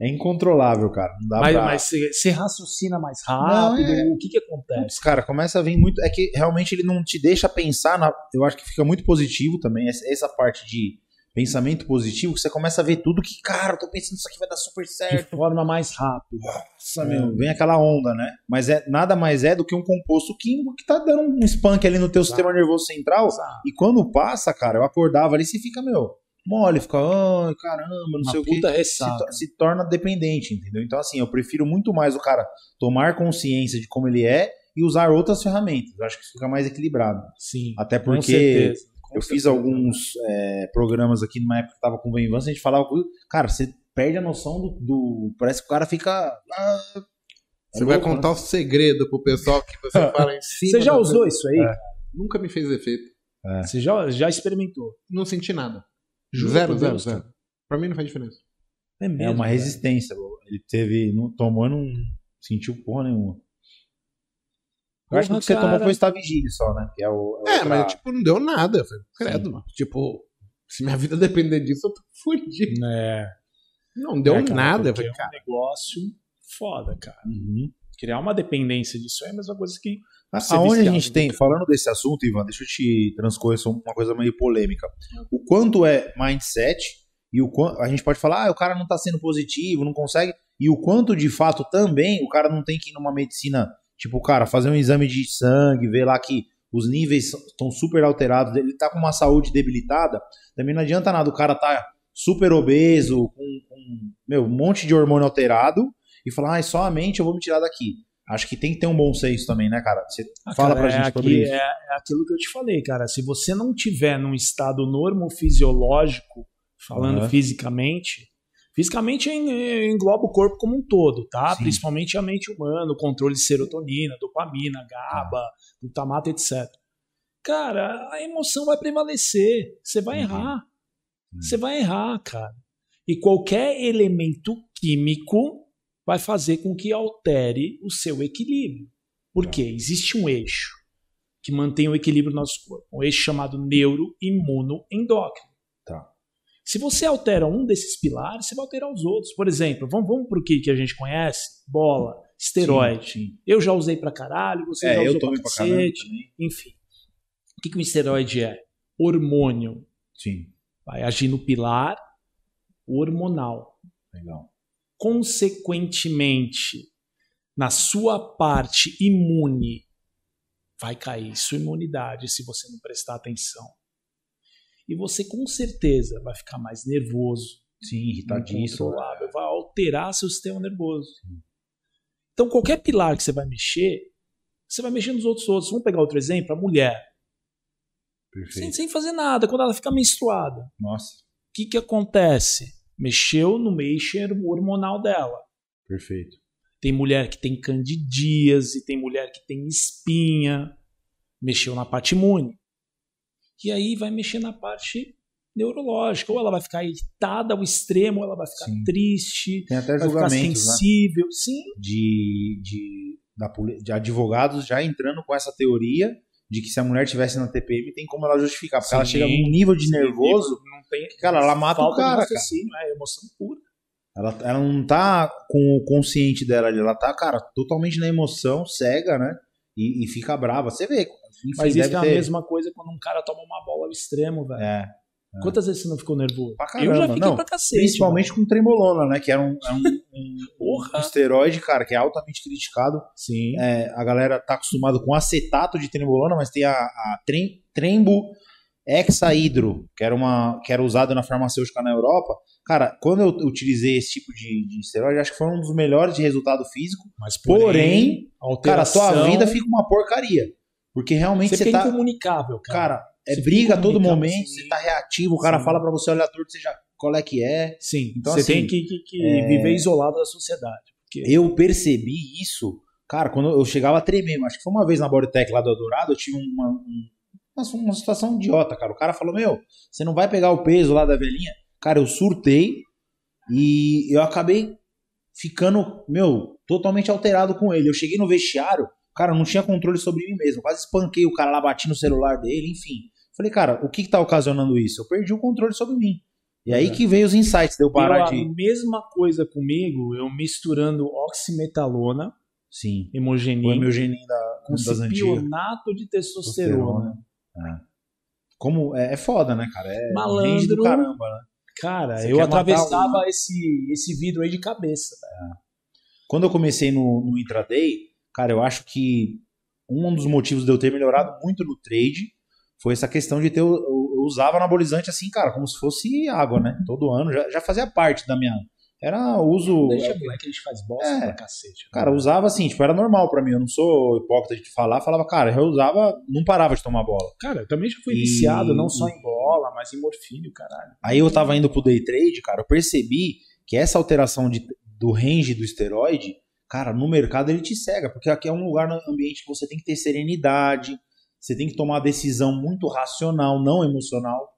É incontrolável, cara. Não dá Mas, pra... mas você, raciocina mais rápido? Não, é. O que que acontece? Putz, cara, começa a vir muito. É que realmente ele não te deixa pensar. Na... Eu acho que fica muito positivo também. Essa parte de pensamento positivo, que você começa a ver tudo que, cara, eu tô pensando isso aqui vai dar super De certo. forma mais rápida. Nossa, meu, vem aquela onda, né? Mas é nada mais é do que um composto químico que tá dando um spunk ali no teu sistema nervoso central. Exato. E quando passa, cara, eu acordava ali, você fica, meu, mole, fica, ai, caramba, não Uma sei o que. Se, ressaca. to- se torna dependente, entendeu? Então, assim, eu prefiro muito mais o cara tomar consciência de como ele é e usar outras ferramentas. Eu acho que isso fica mais equilibrado. Sim. Até com porque eu fiz alguns é, programas aqui numa época que tava com o Venvance, a gente falava, cara, você perde a noção do. do- parece que o cara fica. ah, é Você vai louco, né? contar o segredo pro pessoal que você fala em cima. Você já usou isso aí? É. Nunca me fez efeito. Você já, já experimentou? Não senti nada. Juro zero, zero, Deus, zero. Pra mim não faz diferença. É, mesmo, É uma resistência. Ele teve. Não, tomou e não sentiu porra nenhuma. Eu acho que o que você tomou cara. foi estar vigília só, né? Que é o, É, outra- mas tipo, não deu nada. Eu falei, Credo, mano. Tipo, se minha vida depender disso, eu tô fudido. É, Não deu é, cara, nada. Falei, é um cara, negócio foda, cara. Uhum. Criar uma dependência disso é a mesma coisa que Ser Aonde a gente tem, falando desse assunto, Ivan, deixa eu te transcorrer só uma coisa meio polêmica. O quanto é mindset e o quanto a gente pode falar, ah, o cara não tá sendo positivo, não consegue, e o quanto de fato também o cara não tem que ir numa medicina, tipo, cara, fazer um exame de sangue, ver lá que os níveis estão super alterados, ele tá com uma saúde debilitada, também não adianta nada o cara tá super obeso, com, com meu, um monte de hormônio alterado e falar, ah, é só a mente eu vou me tirar daqui. Acho que tem que ter um bom senso também, né, cara? Você Ah, fala cara, pra é gente aqui- sobre isso. É, é aquilo que eu te falei, cara. Se você não tiver num estado normofisiológico, falando Aham. fisicamente, fisicamente en- engloba o corpo como um todo, tá? Sim. Principalmente a mente humana, o controle de serotonina, dopamina, GABA, glutamato, etc. Cara, a emoção vai prevalecer. Você vai Uhum. errar. Você vai errar, cara. E qualquer elemento químico vai fazer com que altere o seu equilíbrio. Por quê? Existe um eixo que mantém o equilíbrio do nosso corpo, um eixo chamado neuroimunoendócrino. Se você altera um desses pilares, você vai alterar os outros. Por exemplo, vamos, vamos pro que, que a gente conhece? Bola, esteroide. Sim. Eu já usei pra caralho, você já É, eu usou caramba cacete. Enfim. O que, que o esteroide é? Hormônio. Sim, Vai agir no pilar hormonal. legal. Consequentemente, na sua parte imune, vai cair sua imunidade se você não prestar atenção. E você com certeza vai ficar mais nervoso, Sim, irritadíssimo. vai alterar seu sistema nervoso. Então, qualquer pilar que você vai mexer, você vai mexer nos outros outros. Vamos pegar outro exemplo, a mulher. Sem, sem fazer nada, quando ela fica menstruada. Nossa, O que, que acontece? Mexeu no eixo hormonal dela. perfeito. Tem mulher que tem candidíase, tem mulher que tem espinha. Mexeu na parte imune. E aí vai mexer na parte neurológica. Ou ela vai ficar irritada ao extremo, ou ela vai ficar Sim. triste, Tem até vai ficar né? sensível. Sim, de, de, da, de advogados já entrando com essa teoria de que se a mulher tivesse na TPM tem como ela justificar. Porque ela Sim. chega num nível de nervoso, Não tem, cara, ela mata o cara, cara. raciocínio, É emoção pura. Ela, ela não tá com o consciente dela ali, ela tá, cara, totalmente na emoção, cega, né? E, e fica brava. Você vê. Enfim, Mas isso é a ter- mesma coisa quando um cara toma uma bola ao extremo, velho. É, Quantas vezes você não ficou nervoso? Pra eu já caramba, fiquei não. pra cacete. principalmente com trembolona, né? Que era um, é um, um, Porra. um esteroide, cara, que é altamente criticado. mano. Sim. É, a galera tá acostumado com acetato de trembolona, mas tem a, a trem, trembo hexaidro, que era, uma, que era usado na farmacêutica na Europa. Cara, quando eu utilizei esse tipo de, de esteroide, acho que foi um dos melhores de resultado físico. Mas Porém, cara, a alteração- vida fica uma porcaria. Porque realmente Você você, tá. incomunicável, cara. Cara, é Você briga a todo momento, sim. você tá reativo, o cara Sim. fala pra você olhar torto, você já qual é que é. Sim, Então, você assim, tem que, que- que é- viver isolado da sociedade. Porque Eu percebi isso, cara, quando eu chegava a tremer. Acho que foi uma vez na Bodytech lá do Eldorado, eu tive uma, um- uma, uma situação idiota, cara. O cara falou: Meu, você não vai pegar o peso lá da velhinha? Cara, eu surtei e eu acabei ficando, meu, totalmente alterado com ele. Eu cheguei no vestiário, cara, não tinha controle sobre mim mesmo. Quase espanquei o cara lá, bati no celular dele, enfim. Falei, cara, o que que tá ocasionando isso? Eu perdi o controle sobre mim. E aí É. que veio os insights, deu parar a de. mesma coisa comigo, eu misturando oximetalona, Sim. O hemogenin, hemogênio da, com das antigas. de testosterona. Como é, é foda, né, cara? É Malandro. do caramba, né? Cara, Você eu atravessava um- esse, esse vidro aí de cabeça. Quando eu comecei no, no intraday, cara, eu acho que um dos motivos de eu ter melhorado muito no trade foi essa questão de ter. Eu, eu usava anabolizante assim, cara, como se fosse água, né? Todo ano, já, já fazia parte da minha. Era uso. Deixa moleque, a gente faz bosta É. pra cacete. Cara, eu usava assim, tipo, era normal pra mim. Eu não sou hipócrita de falar, falava, cara, eu usava, não parava de tomar bola. Cara, eu também já fui E- viciado, não só em bola, mas em morfínio, caralho. Aí eu tava indo pro day trade, cara, eu percebi que essa alteração de, do range do esteroide, cara, no mercado ele te cega, porque aqui é um lugar no ambiente que você tem que ter serenidade, você tem que tomar decisão muito racional, não emocional.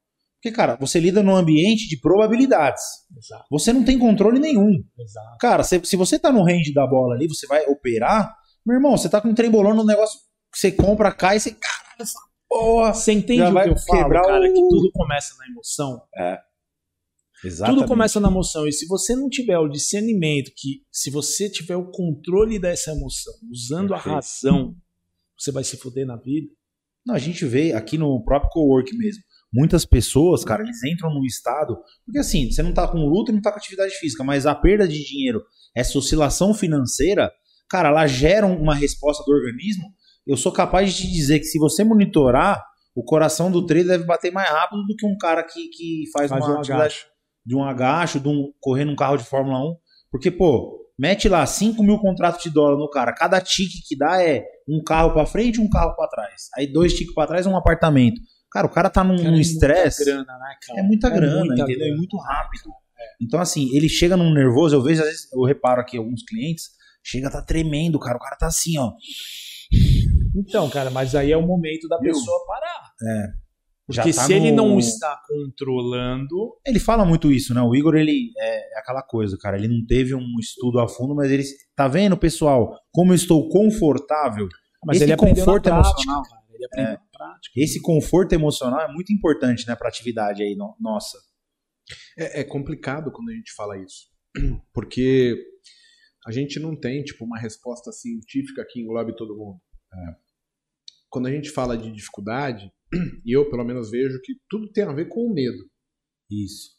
Porque, cara, você lida num ambiente de probabilidades. Exato, Você não tem controle nenhum. exato. Cara, se, se você tá no range da bola ali, você vai operar, meu irmão, você tá com um trembolão no negócio que você compra, cai e você, caralho, essa porra. Você entende o que eu falo, cara? o- Que tudo começa na emoção. Exatamente. Tudo começa na emoção. E se você não tiver o discernimento, que se você tiver o controle dessa emoção, usando a Perfeito. razão, você vai se fuder na vida. Não, a gente vê aqui no próprio cowork mesmo. Muitas pessoas, cara, eles entram num estado. Porque assim, você não tá com luta e não tá com atividade física, mas a perda de dinheiro, essa oscilação financeira, cara, ela gera uma resposta do organismo. Eu sou capaz de te dizer que se você monitorar, o coração do trader deve bater mais rápido do que um cara que, que faz, Faz uma um atividade agacho. de um agacho, de um correr num carro de Fórmula 1. Porque, pô, mete lá 5 mil contratos de dólar no cara. Cada tique que dá é um carro pra frente e um carro pra trás. Aí dois tiques pra trás um apartamento. Cara, o cara tá num é estresse. muita grana, né, cara? É muita grana, muita entendeu? grana. É muito rápido. Então, assim, ele chega num nervoso, eu vejo, às vezes, eu reparo aqui alguns clientes, chega, tá tremendo, cara. O cara tá assim, ó. Então, cara, mas aí é o momento da Viu? pessoa parar. É. Porque tá se ele no- não está controlando, Ele fala muito isso, né? O Igor, ele é, é aquela coisa, cara. Ele não teve um estudo a fundo, mas ele. Tá vendo, pessoal? Como eu estou confortável. mas Esse ele conforto prática, emocional. cara. Ele aprendeu na prática. Esse conforto emocional é muito importante, né, pra atividade aí, no- nossa. É, é complicado quando a gente fala isso. Porque a gente não tem, tipo, uma resposta científica que englobe todo mundo. É. Quando a gente fala de dificuldade, e eu pelo menos vejo que tudo tem a ver com o medo. Isso.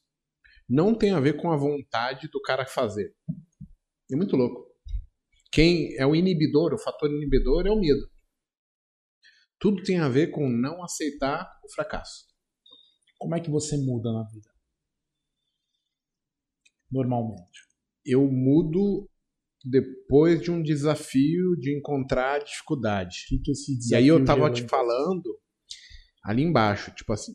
Não tem a ver com a vontade do cara fazer. É muito louco. Quem é o inibidor, o fator inibidor é o medo. Tudo tem a ver com não aceitar o fracasso. Como é que você muda na vida? Normalmente. eu mudo depois de um desafio de encontrar dificuldade. Que, que E aí eu tava te falando ali embaixo, tipo assim,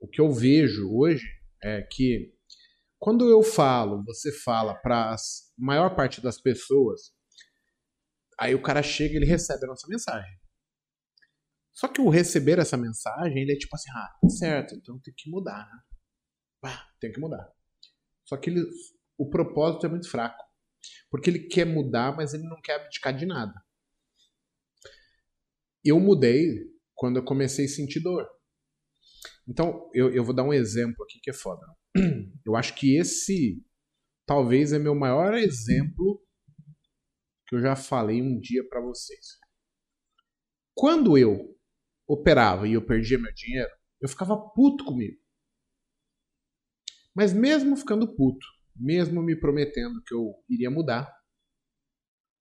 o que eu vejo hoje é que quando eu falo, você fala para a maior parte das pessoas, aí o cara chega e ele recebe a nossa mensagem. Só que o receber essa mensagem, ele é tipo assim, ah, tá certo, então tem que mudar, né? Ah, tem que mudar. Só que ele, o propósito é muito fraco. Porque ele quer mudar, mas ele não quer abdicar de nada. Eu mudei quando eu comecei a sentir dor. Então, eu, eu vou dar um exemplo aqui que é foda. Eu acho que esse talvez é meu maior exemplo que eu já falei um dia pra vocês. Quando eu operava e eu perdia meu dinheiro, eu ficava puto comigo. Mas mesmo ficando puto, mesmo me prometendo que eu iria mudar,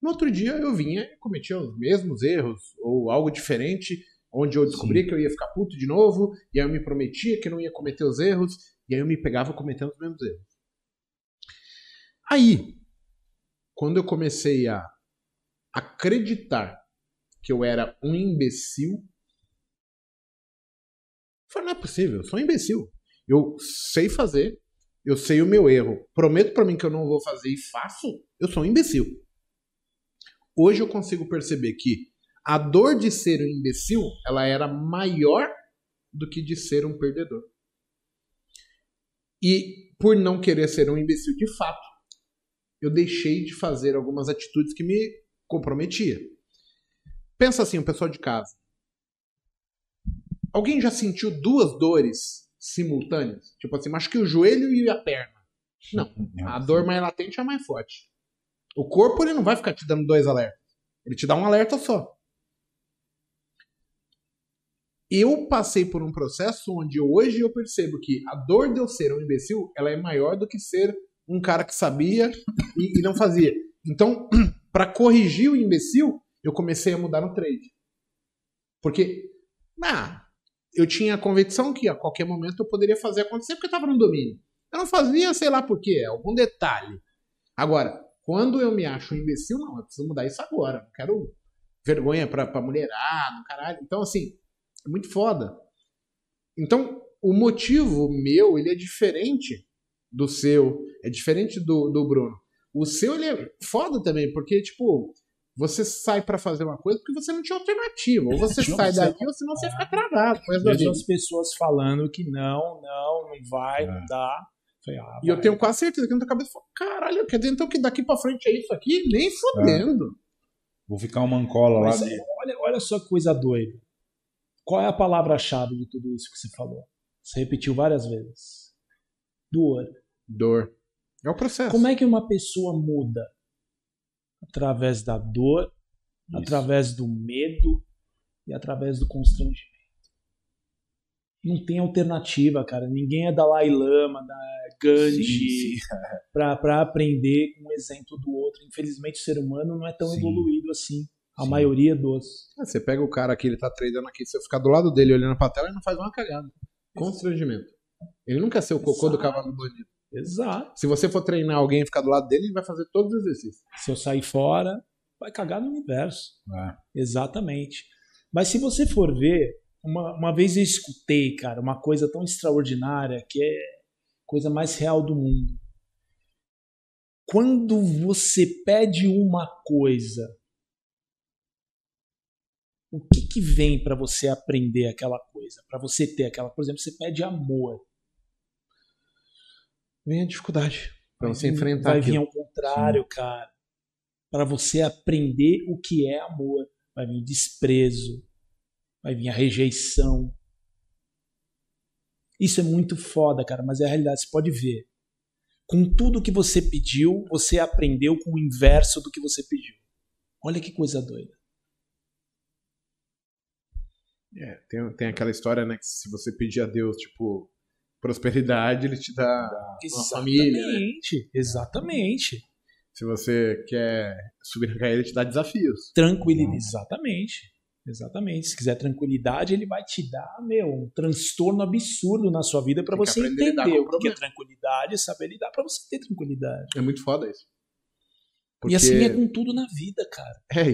no outro dia eu vinha e cometia os mesmos erros ou algo diferente, Onde eu descobria Sim. que eu ia ficar puto de novo, e aí eu me prometia que não ia cometer os erros, e aí eu me pegava cometendo os mesmos erros. Aí, quando eu comecei a acreditar que eu era um imbecil, falei, não é possível, eu sou um imbecil. Eu sei fazer, eu sei o meu erro. Prometo para mim que eu não vou fazer e faço, eu sou um imbecil. Hoje eu consigo perceber que a dor de ser um imbecil, ela era maior do que de ser um perdedor. E por não querer ser um imbecil de fato, eu deixei de fazer algumas atitudes que me comprometia. Pensa assim, o pessoal de casa. Alguém já sentiu duas dores simultâneas? Tipo assim, que o joelho e a perna. Não, a dor mais latente é a mais forte. O corpo ele não vai ficar te dando dois alertas. Ele te dá um alerta só. Eu passei por um processo onde hoje eu percebo que a dor de eu ser um imbecil, ela é maior do que ser um cara que sabia e, e não fazia. Então, para corrigir o imbecil, eu comecei a mudar no trade. Porque, ah, eu tinha a convicção que a qualquer momento eu poderia fazer acontecer porque estava no domínio. Eu não fazia, sei lá por quê, algum detalhe. Agora, quando eu me acho um imbecil, não, eu preciso mudar isso agora. Não quero vergonha pra, pra mulherada, caralho. Então, assim, é muito foda. Então, o motivo meu, ele é diferente do seu, é diferente do, do Bruno. O seu, ele é foda também, porque, tipo, você sai para fazer uma coisa porque você não tinha alternativa. Ou você sai daqui, ou senão você fica travado. Vejo as pessoas falando que não, não, não vai, é. não dá. Falei, ah, e eu tenho quase certeza que na tua cabeça, caralho, quer dizer então que daqui pra frente é isso aqui? Nem fodendo. É. Vou ficar uma mancola lá. É, olha, olha só que coisa doida. Qual é a palavra-chave de tudo isso que você falou? Você repetiu várias vezes. Dor. Dor. É o processo. Como é que uma pessoa muda? Através da dor, Isso. através do medo e através do constrangimento. Não tem alternativa, cara. Ninguém é Dalai Lama, da Gandhi, para aprender com o exemplo do outro. Infelizmente, o ser humano não é tão sim. evoluído assim. A sim. maioria dos. É, você pega o cara que ele tá treinando aqui, se eu ficar do lado dele olhando pra tela, ele não faz uma cagada. Constrangimento. Ele nunca é ser o cocô Exato. do cavalo bandido. Exato. Se você for treinar alguém e ficar do lado dele, ele vai fazer todos os exercícios. Se eu sair fora, vai cagar no universo. É. Exatamente. Mas se você for ver, uma, uma vez eu escutei, cara, uma coisa tão extraordinária que é coisa mais real do mundo. Quando você pede uma coisa, o que, que vem para você aprender aquela coisa? Para você ter aquela, por exemplo, você pede amor vem a dificuldade para você enfrentar Vai vir ao contrário, Sim. cara. Para você aprender o que é amor. Vai vir desprezo, vai vir a rejeição. Isso é muito foda, cara, mas é a realidade, você pode ver. Com tudo que você pediu, você aprendeu com o inverso do que você pediu. Olha que coisa doida. É, tem, tem aquela história, né, que se você pedir a Deus, tipo, prosperidade, ele te dá uma exatamente, família. Exatamente, exatamente. Se você quer subir na carreira, ele te dá desafios. Tranquilidade, hum. exatamente. Exatamente. Se quiser tranquilidade, ele vai te dar, meu, um transtorno absurdo na sua vida para você entender o que é tranquilidade, saber lidar para você ter tranquilidade. É muito foda isso. Porque... E assim é com tudo na vida, cara. É,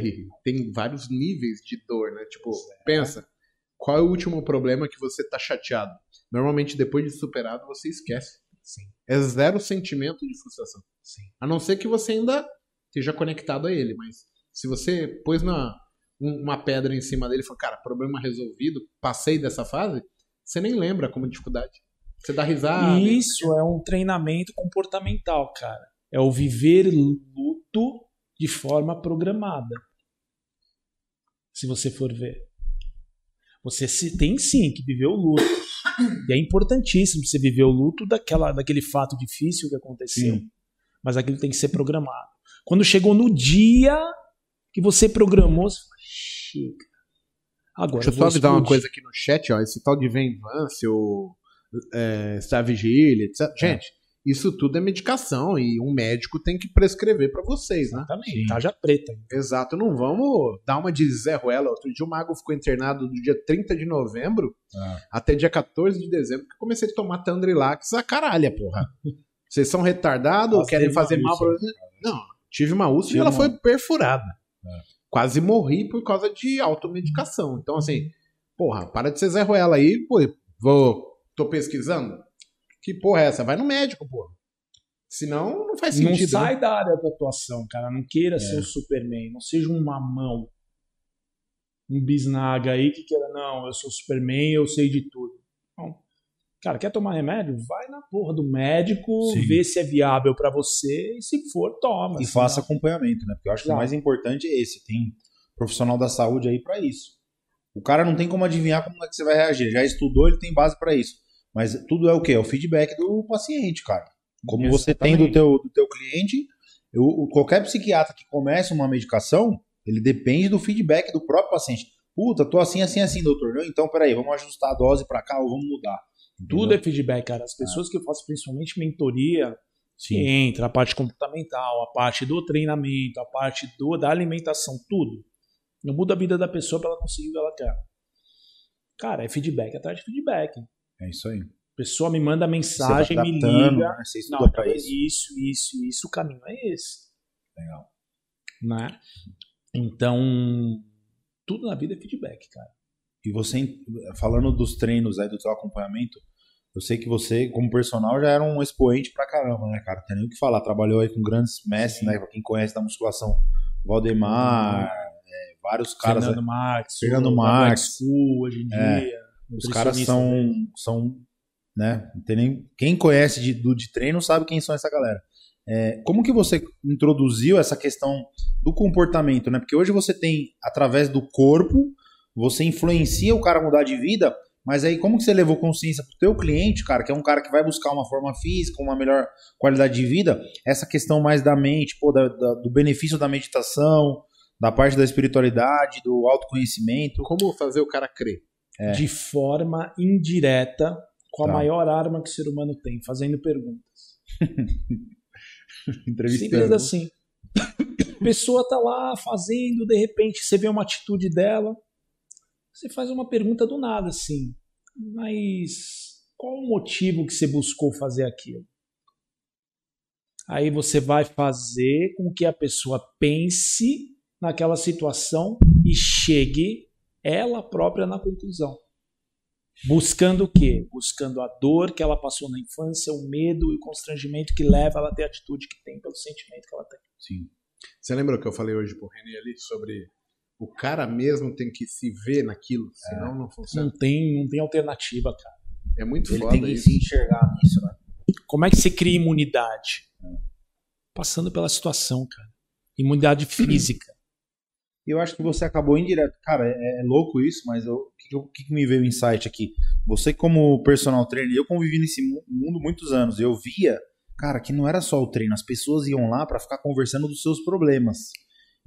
tem vários níveis de dor, né? Tipo, é. pensa, qual é o último problema que você tá chateado? Normalmente, depois de superado, você esquece. Sim. É zero sentimento de frustração. Sim. A não ser que você ainda esteja conectado a ele. Mas se você pôs na, uma pedra em cima dele e falou, cara, problema resolvido, passei dessa fase, você nem lembra como dificuldade. Você dá risada. Isso é um treinamento comportamental, cara. É o viver luto de forma programada. Se você for ver. Você tem sim que viver o luto. E é importantíssimo você viver o luto daquela, daquele fato difícil que aconteceu. Sim. Mas aquilo tem que ser programado. Quando chegou no dia que você programou, você fala, chega. Agora, Deixa eu só avisar uma coisa aqui no chat, ó. Esse tal de Vem Vance, ou é, Star Vigília, etc. É. Isso tudo é medicação e um médico tem que prescrever pra vocês, né? Exatamente. Tarja preta. Exato, não vamos dar uma de Zé Ruela. Outro dia o Mago ficou internado do dia 30 de novembro Ah. até dia 14 de dezembro, que eu comecei a tomar Tandrilax a caralho, porra. Vocês são retardados Nossa, querem fazer mal pra úlcera. Não, tive uma úlcera e ela uma- foi perfurada. É. Quase morri por causa de automedicação. Então, assim, porra, para de ser Zé Ruela aí, pô, vou, tô pesquisando. Que porra é essa? Vai no médico, porra. Senão, não faz Não sentido. sai né? da área da atuação, cara. Não queira ser É. o Superman. Não seja um mamão. Um bisnaga aí que queira, não, eu sou o Superman, eu sei de tudo. Não. Cara, quer tomar remédio? Vai na porra do médico, Sim. vê se é viável pra você e se for, toma. E senão- faça acompanhamento, né? Porque eu acho que o Exato. mais importante é esse. Tem profissional da saúde aí pra isso. O cara não tem como adivinhar como é que você vai reagir. Já estudou, ele tem base pra isso. Mas tudo é o quê? É o feedback do paciente, cara. Como você tem do Exatamente. teu, do teu cliente, eu- qualquer psiquiatra que começa uma medicação, ele depende do feedback do próprio paciente. Puta, tô assim, assim, assim, doutor. Não, Então, peraí, vamos ajustar a dose pra cá ou vamos mudar. Tudo é feedback, cara. As pessoas que eu faço principalmente mentoria, que Sim. entra a parte comportamental, a parte do treinamento, a parte do, da alimentação, tudo. Eu mudo a vida da pessoa pra ela conseguir o que ela quer. Cara, é feedback atrás de feedback. É isso aí. pessoa me manda Você mensagem, me liga. né? Você Não, pra é isso. isso, isso, isso, o caminho é esse. Legal. Né? Então, tudo na vida é feedback, cara. E você, falando dos treinos aí, do seu acompanhamento, eu sei que você, como personal, já era um expoente pra caramba, né, cara? Não tem nem o que falar. Trabalhou aí com grandes mestres, né? Pra quem conhece da musculação, Valdemar, é, vários caras. Fernando Marques, Fernando Marques. School hoje em É. os caras são, também. são, né? Não tem nem, quem conhece de, do, de treino sabe quem são essa galera. É, como que você introduziu essa questão do comportamento, né? Porque hoje você tem, através do corpo, você influencia o cara a mudar de vida, mas aí como que você levou consciência pro teu cliente, cara, que é um cara que vai buscar uma forma física, uma melhor qualidade de vida, essa questão mais da mente, pô, da- da- do benefício da meditação, da parte da espiritualidade, do autoconhecimento. Como fazer o cara crer? É. de forma indireta com a Tá. maior arma que o ser humano tem, fazendo perguntas. Entrevistando. Simples assim. A pessoa tá lá fazendo, de repente você vê uma atitude dela, você faz uma pergunta do nada assim, mas qual o motivo que você buscou fazer aquilo? Aí você vai fazer com que a pessoa pense naquela situação e chegue ela própria na conclusão. Buscando o quê? Buscando a dor que ela passou na infância, o medo e o constrangimento que leva ela a ter a atitude que tem pelo sentimento que ela tem. Sim. Você lembra o que eu falei hoje pro René ali sobre o cara mesmo tem que se ver naquilo, senão não funciona. Não tem, não tem alternativa, cara. É muito Ele foda tem que isso. se enxergar nisso, né? Como é que você cria imunidade? Passando pela situação, cara. Imunidade física. Eu acho que você acabou indireto. Cara, é, é louco isso, mas o que, que me veio o insight aqui? Você, como personal trainer, eu convivi nesse mu- mundo muitos anos. Eu via, cara, que não era só o treino. As pessoas iam lá pra ficar conversando dos seus problemas.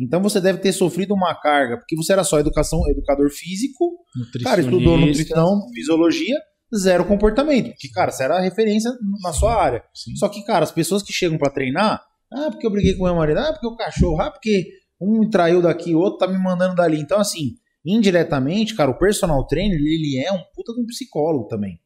Então você deve ter sofrido uma carga, porque você era só educação, educador físico, cara, estudou nutrição, fisiologia, zero comportamento. Porque, cara, você era a referência na sua área. Sim. Só que, cara, as pessoas que chegam pra treinar, ah, porque eu briguei com o meu marido, ah, porque o cachorro, ah, porque um me traiu daqui, o outro tá me mandando dali. Então, assim, indiretamente, cara, o personal trainer, ele é um puta de um psicólogo também.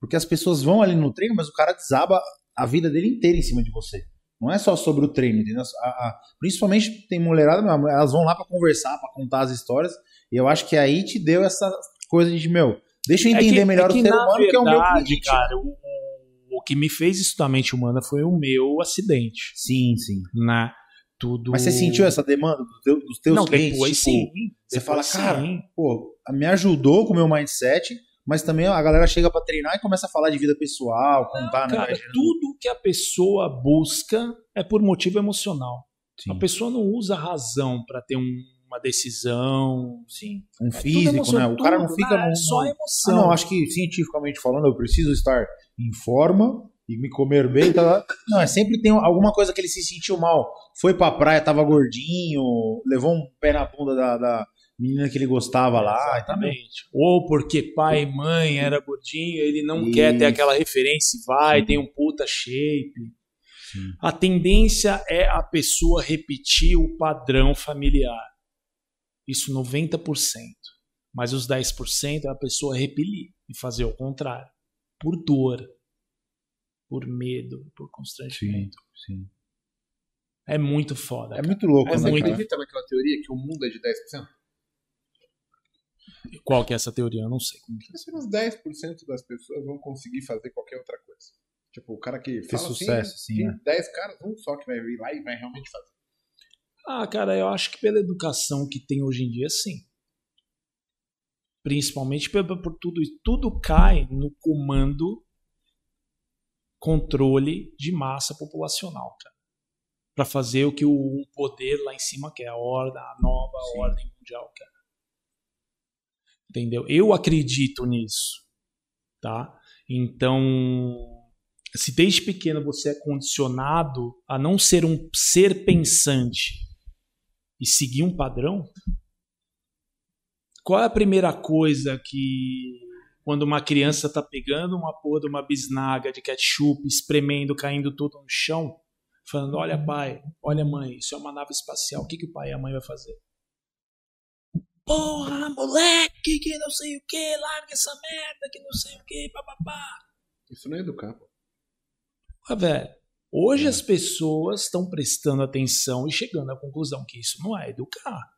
Porque as pessoas vão ali no treino, mas o cara desaba a vida dele inteira em cima de você. Não é só sobre o treino, entendeu? A- a- principalmente tem mulherada, elas vão lá pra conversar, pra contar as histórias, e eu acho que aí te deu essa coisa de, meu, deixa eu entender É que- melhor é que, o ser na humano, que é o meu verdade, cliente. cara, o, o que me fez estudar mente humana foi o meu acidente, Sim, sim. né? Tudo... Mas você sentiu essa demanda do teu- dos teus Não, clientes? depois tipo, sim. Você Depois fala, cara, sim. pô, me ajudou com o meu mindset, mas também a galera chega pra treinar e começa a falar de vida pessoal, contar, né? Cara, Imagina. tudo que a pessoa busca é por motivo emocional. Sim. A pessoa não usa razão pra ter um- uma decisão. Sim. Um É físico, emoção, né? O cara não fica né? no. É só emoção. Ah, não, acho que cientificamente falando, eu preciso estar em forma e me comer bem. Tá? Não, é sempre tem alguma coisa que ele se sentiu mal. Foi pra praia, tava gordinho, levou um pé na bunda da, da, menina que ele gostava lá. Exatamente. Ou porque pai e mãe era gordinho, ele não Isso. quer ter aquela referência e vai, Sim. tem um puta shape. Sim. A tendência é a pessoa repetir o padrão familiar. Isso 90%. Mas os 10% é a pessoa repelir e fazer o contrário. Por dor, por medo, por constrangimento. Sim. É muito foda. É muito louco, É né, Você muito- cara? acredita naquela teoria que o mundo é de 10%? Qual que é essa teoria? Eu não sei. como que é. Apenas 10% das pessoas vão conseguir fazer qualquer outra coisa. Tipo, o cara que Fez fala sucesso, assim, sim, tem né? 10 caras, um só que vai vir lá e vai realmente fazer. Ah, cara, eu acho que pela educação que tem hoje em dia, sim. Principalmente por, por tudo isso. Tudo cai no comando, controle de massa populacional, cara. Pra fazer o que o poder lá em cima quer, a ordem, a nova Sim. ordem mundial quer. Entendeu? Eu acredito nisso, tá? Então, se desde pequeno você é condicionado a não ser um ser pensante e seguir um padrão, qual é a primeira coisa que quando uma criança tá pegando uma porra de uma bisnaga de ketchup, espremendo, caindo tudo no chão, falando: "Olha, pai, olha, mãe, isso é uma nave espacial. O que que o pai e a mãe vai fazer?" Porra, moleque, que não sei o que, larga essa merda, que não sei o que, papapá. Isso não é educar, pô. Ah, velho, hoje as pessoas estão prestando atenção e chegando à conclusão que isso não é educar.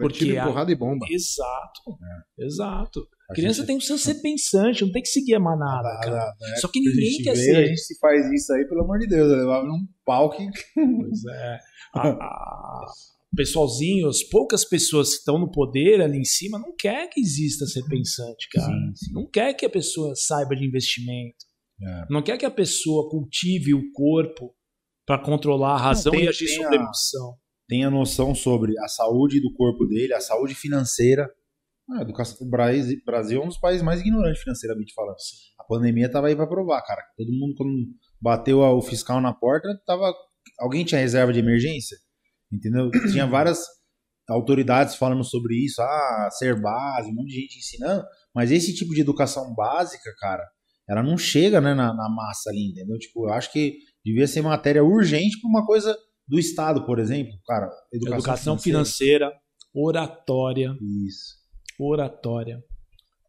Porque tiro, a- porrada e bomba. Exato. Exato. A A criança gente- tem que ser pensante, não tem que seguir a manada, Ah, cara. né? Só que ninguém quer ser. A gente se faz isso aí, pelo amor de Deus. Eu levava num pau que. Pois é. Pessoalzinho, as poucas pessoas que estão no poder ali em cima não quer que exista ser pensante, cara. Sim, sim. Não quer que a pessoa saiba de investimento. É. Não quer que a pessoa cultive o corpo para controlar a razão tem- e agir sobre a- a emoção. Tem a noção sobre a saúde do corpo dele, a saúde financeira. A educação, o Brasil, é um dos países mais ignorantes financeiramente falando. A pandemia tava aí pra provar, cara. Todo mundo, quando bateu o fiscal na porta, tava. Alguém tinha reserva de emergência? Entendeu? Tinha várias autoridades falando sobre isso, ah, ser base, um monte de gente ensinando. Mas esse tipo de educação básica, cara, ela não chega né, na, na massa ali, entendeu? Tipo, eu acho que devia ser matéria urgente pra uma coisa do Estado, por exemplo. Cara, educação, Educação financeira. financeira, oratória, Isso. oratória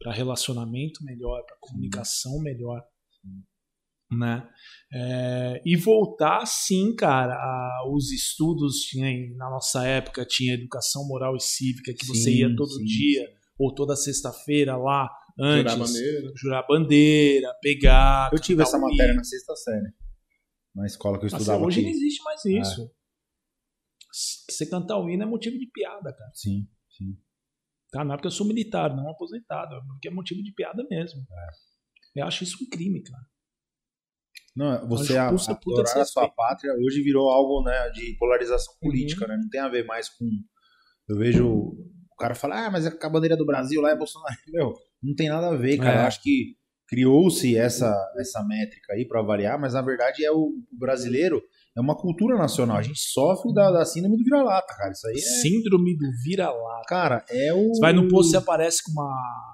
para relacionamento melhor, para comunicação melhor, né? É, e voltar sim, cara, a- os estudos tinha na nossa época tinha educação moral e cívica que você Sim, ia todo sim, dia ou toda sexta-feira lá antes Jurar bandeira. jurar bandeira, pegar. Eu tive essa matéria na sexta série. Na escola que eu Assim, estudava hoje aqui. não existe mais É. isso. Você cantar o hino é motivo de piada, cara. Sim, sim. Tá? Não é porque eu sou militar, não aposentado, é porque é motivo de piada mesmo. É. Eu acho isso um crime, cara. Não, você a, adorar a sua pátria hoje virou algo né, de polarização Uhum. política, né? Não tem a ver mais com. Eu vejo o cara falar, ah, mas a bandeira do Brasil lá é Bolsonaro. Meu, não tem nada a ver, cara. É. Eu acho que criou-se essa, essa métrica aí para avaliar, mas na verdade é o, o brasileiro, é uma cultura nacional. A gente sofre da, da síndrome do vira-lata, cara. Isso aí é. Síndrome do vira-lata. Cara, é o. Você vai no posto, você aparece com uma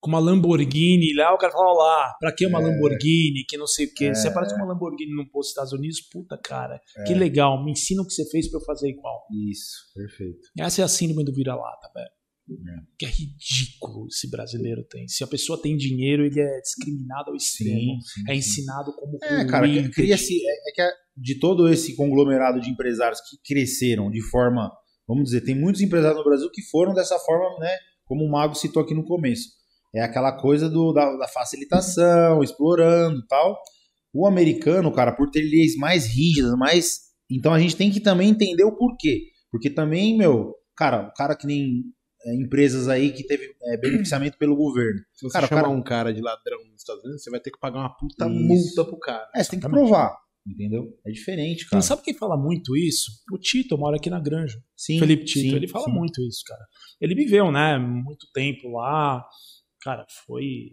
com uma Lamborghini lá, o cara fala, ó lá, pra que uma É. Lamborghini, que não sei o quê. Você É. aparece com uma Lamborghini no posto dos Estados Unidos, puta, cara, É. que legal, me ensina o que você fez pra eu fazer igual. Isso, perfeito. Essa é a síndrome do vira-lata, velho. É. Que é ridículo esse brasileiro tem. Se a pessoa tem dinheiro, ele é discriminado ao extremo. sim, é sim. ensinado como É, cara, cria-se. É, é que a- de todo esse conglomerado de empresários que cresceram de forma. Vamos dizer, tem muitos empresários no Brasil que foram dessa forma, né? Como o Mago citou aqui no começo. É aquela coisa do, da, da facilitação, explorando e tal. O americano, cara, por ter leis mais rígidas, mais. Então a gente tem que também entender o porquê. Porque também, meu, cara, o cara que nem é, empresas aí que teve é, beneficiamento pelo governo. Se você Cara, chamar cara- um cara de ladrão nos Estados Unidos, você vai ter que pagar uma puta Isso. multa pro cara. É, você tem que provar. Entendeu? É diferente, cara. Não sabe quem fala muito isso? O Tito mora aqui na Granja. Sim, Felipe Tito, sim, ele fala sim. muito isso, cara. Ele viveu, né, muito tempo lá. Cara, foi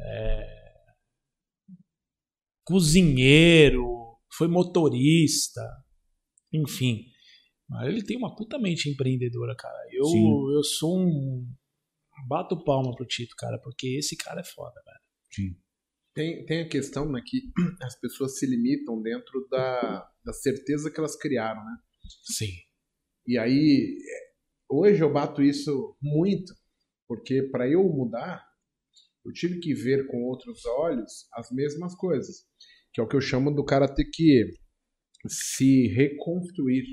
é, cozinheiro, foi motorista, enfim. Mas ele tem uma puta mente empreendedora, cara. Eu, Sim. eu sou um. Bato palma pro Tito, cara, porque esse cara é foda, velho. Sim. Tem, tem a questão né, que as pessoas se limitam dentro da, da certeza que elas criaram, né? Sim. E aí, é, hoje eu bato isso muito, porque para eu mudar, eu tive que ver com outros olhos as mesmas coisas, que é o que eu chamo do cara ter que se reconstruir.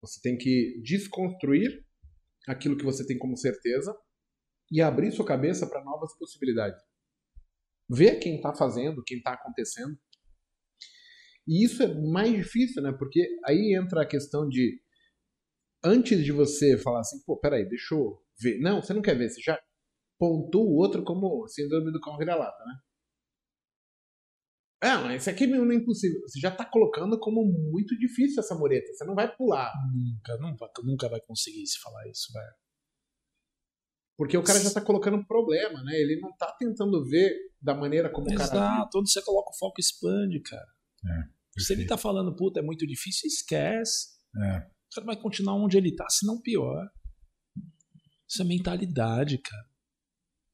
Você tem que desconstruir aquilo que você tem como certeza e abrir sua cabeça para novas possibilidades. Ver quem está fazendo, quem está acontecendo. E isso é mais difícil, né? Porque aí entra a questão de antes de você falar assim, pô, peraí, deixa eu ver. Não, você não quer ver, você já pontua o outro como síndrome do cão vira-lata, né? Ah, mas isso aqui não é impossível. Você já tá colocando como muito difícil essa mureta. Você não vai pular. Nunca, nunca, nunca vai conseguir se falar isso, velho. Porque o cara já tá colocando problema, né? Ele não tá tentando ver da maneira como o cara. Exato, onde você coloca o foco expande, cara. Se ele tá falando, puta, é muito difícil, esquece. É. O cara vai continuar onde ele tá, se não pior. Isso é mentalidade, cara.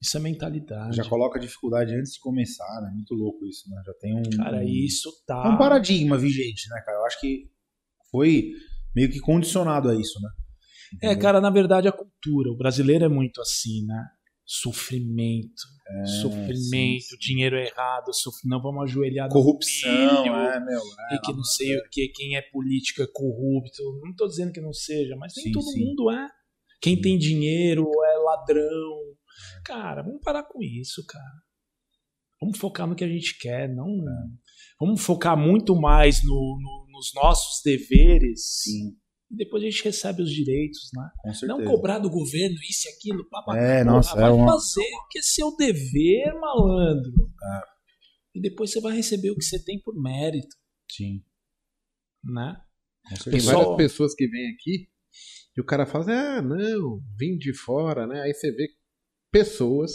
Isso é mentalidade. Já coloca a dificuldade antes de começar, né? Muito louco isso, né? Já tem um. Cara, um- isso tá. É um paradigma vigente, né, cara? Eu acho que foi meio que condicionado a isso, né? É, Entendeu? cara, na verdade a cultura. O brasileiro é muito assim, né? Sofrimento. sofrimento, sim, sim. dinheiro errado, sof... não vamos ajoelhar no Corrupção, milho, é, meu. e que não sei o que, quem é político é corrupto. Não tô dizendo que não seja, mas nem Sim, todo mundo é. Quem tem dinheiro é ladrão. Cara, vamos parar com isso, cara. Vamos focar no que a gente quer, não. É. Vamos focar muito mais no- no- nos nossos deveres. Sim, E depois a gente recebe os direitos, né? com certeza. Não cobrar do governo isso e aquilo. Pá, pá. É, nossa, vai é uma- fazer o que é seu dever, malandro. É. E depois você vai receber o que você tem por mérito, Sim, né? Tem. Pessoal- várias pessoas que vêm aqui e o cara fala, ah, não, vim de fora, né? Aí você vê pessoas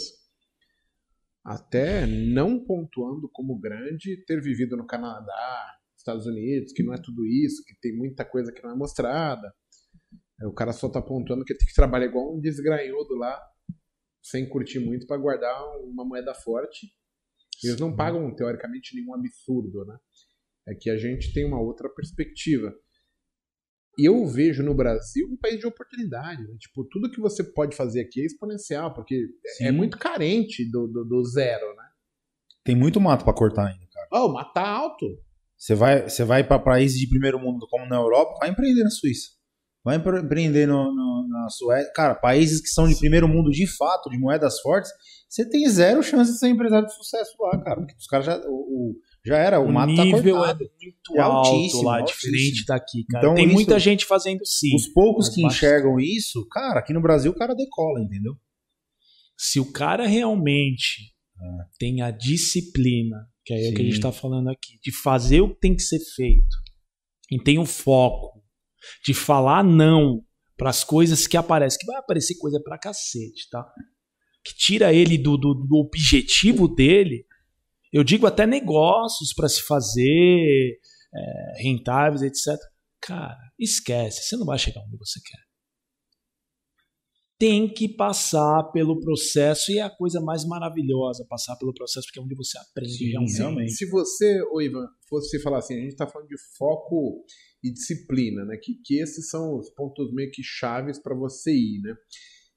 até não pontuando como grande ter vivido no Canadá, Estados Unidos, que não é tudo isso, que tem muita coisa que não é mostrada. Aí O cara só tá pontuando que tem que trabalhar igual um desgranhudo lá, sem curtir muito, para guardar uma moeda forte. Eles não pagam, teoricamente, nenhum absurdo, né? É que a gente tem uma outra perspectiva. Eu vejo no Brasil um país de oportunidade. né? Tipo, tudo que você pode fazer aqui é exponencial, porque é Sim. muito carente do, do, do zero, né? Tem muito mato pra cortar ainda, cara. Oh, matar alto. Você vai, você vai para países de primeiro mundo, como na Europa, vai empreender na Suíça. Vai empre- empreender no, no- na Suécia. Cara, países que são de primeiro mundo de fato, de moedas fortes, você tem zero chance de ser empresário de sucesso lá, cara. Porque os caras já. O, o- já era, o, O mato tá nível é cortado. muito É alto altíssimo, lá, altíssimo. diferente daqui, cara. Então, tem isso- muita gente fazendo sim. Os poucos que enxergam isso, cara, aqui no Brasil o cara decola, entendeu? Se o cara realmente tem a disciplina, que é o que a gente tá falando aqui, de fazer o que tem que ser feito, e tem o foco de falar não para as coisas que aparecem, que vai aparecer coisa pra cacete, tá? Que tira ele do, do, do objetivo dele. Eu digo até negócios para se fazer, é, rentáveis, etc. Cara, esquece, você não vai chegar onde você quer tem que passar pelo processo e é a coisa mais maravilhosa passar pelo processo porque é onde você aprende Sim, realmente. realmente. Se você, ô Ivan, fosse falar assim, a gente tá falando de foco e disciplina, né? Que, que esses são os pontos meio que chaves para você ir, né?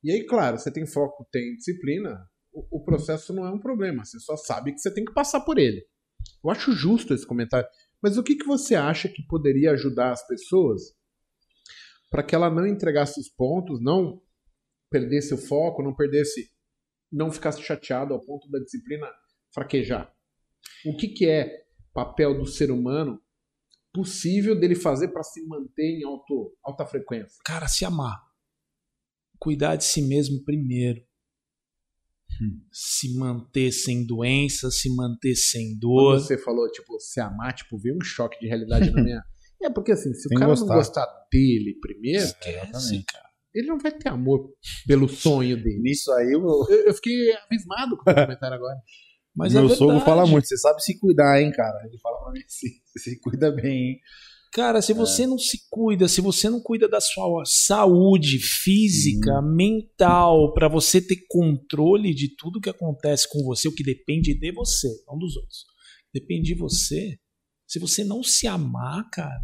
E aí, claro, você tem foco, tem disciplina, o, processo não é um problema, você só sabe que você tem que passar por ele. Eu acho justo esse comentário. Mas o que, que você acha que poderia ajudar as pessoas para que ela não entregasse os pontos, não perdesse o foco, não perdesse, não ficasse chateado ao ponto da disciplina fraquejar? O que, que é papel do ser humano possível dele fazer para se manter em alto, alta frequência? Cara, se amar. Cuidar de si mesmo primeiro. Se manter sem doença, se manter sem dor. Quando você falou, tipo, se amar, tipo, veio um choque de realidade na minha. É porque assim, se Tem o cara que não gostar. gostar dele primeiro, Esquece, cara. ele não vai ter amor pelo sonho dele. Nisso aí, o Eu, eu fiquei abismado com o comentário agora. Mas meu é sogro fala muito, você sabe se cuidar, hein, cara? Ele fala pra mim assim, se cuida bem, hein? Cara, se você é. não se cuida, se você não cuida da sua saúde física, Sim. mental, para você ter controle de tudo que acontece com você, o que depende de você, não dos outros. Depende de você. Se você não se amar, cara,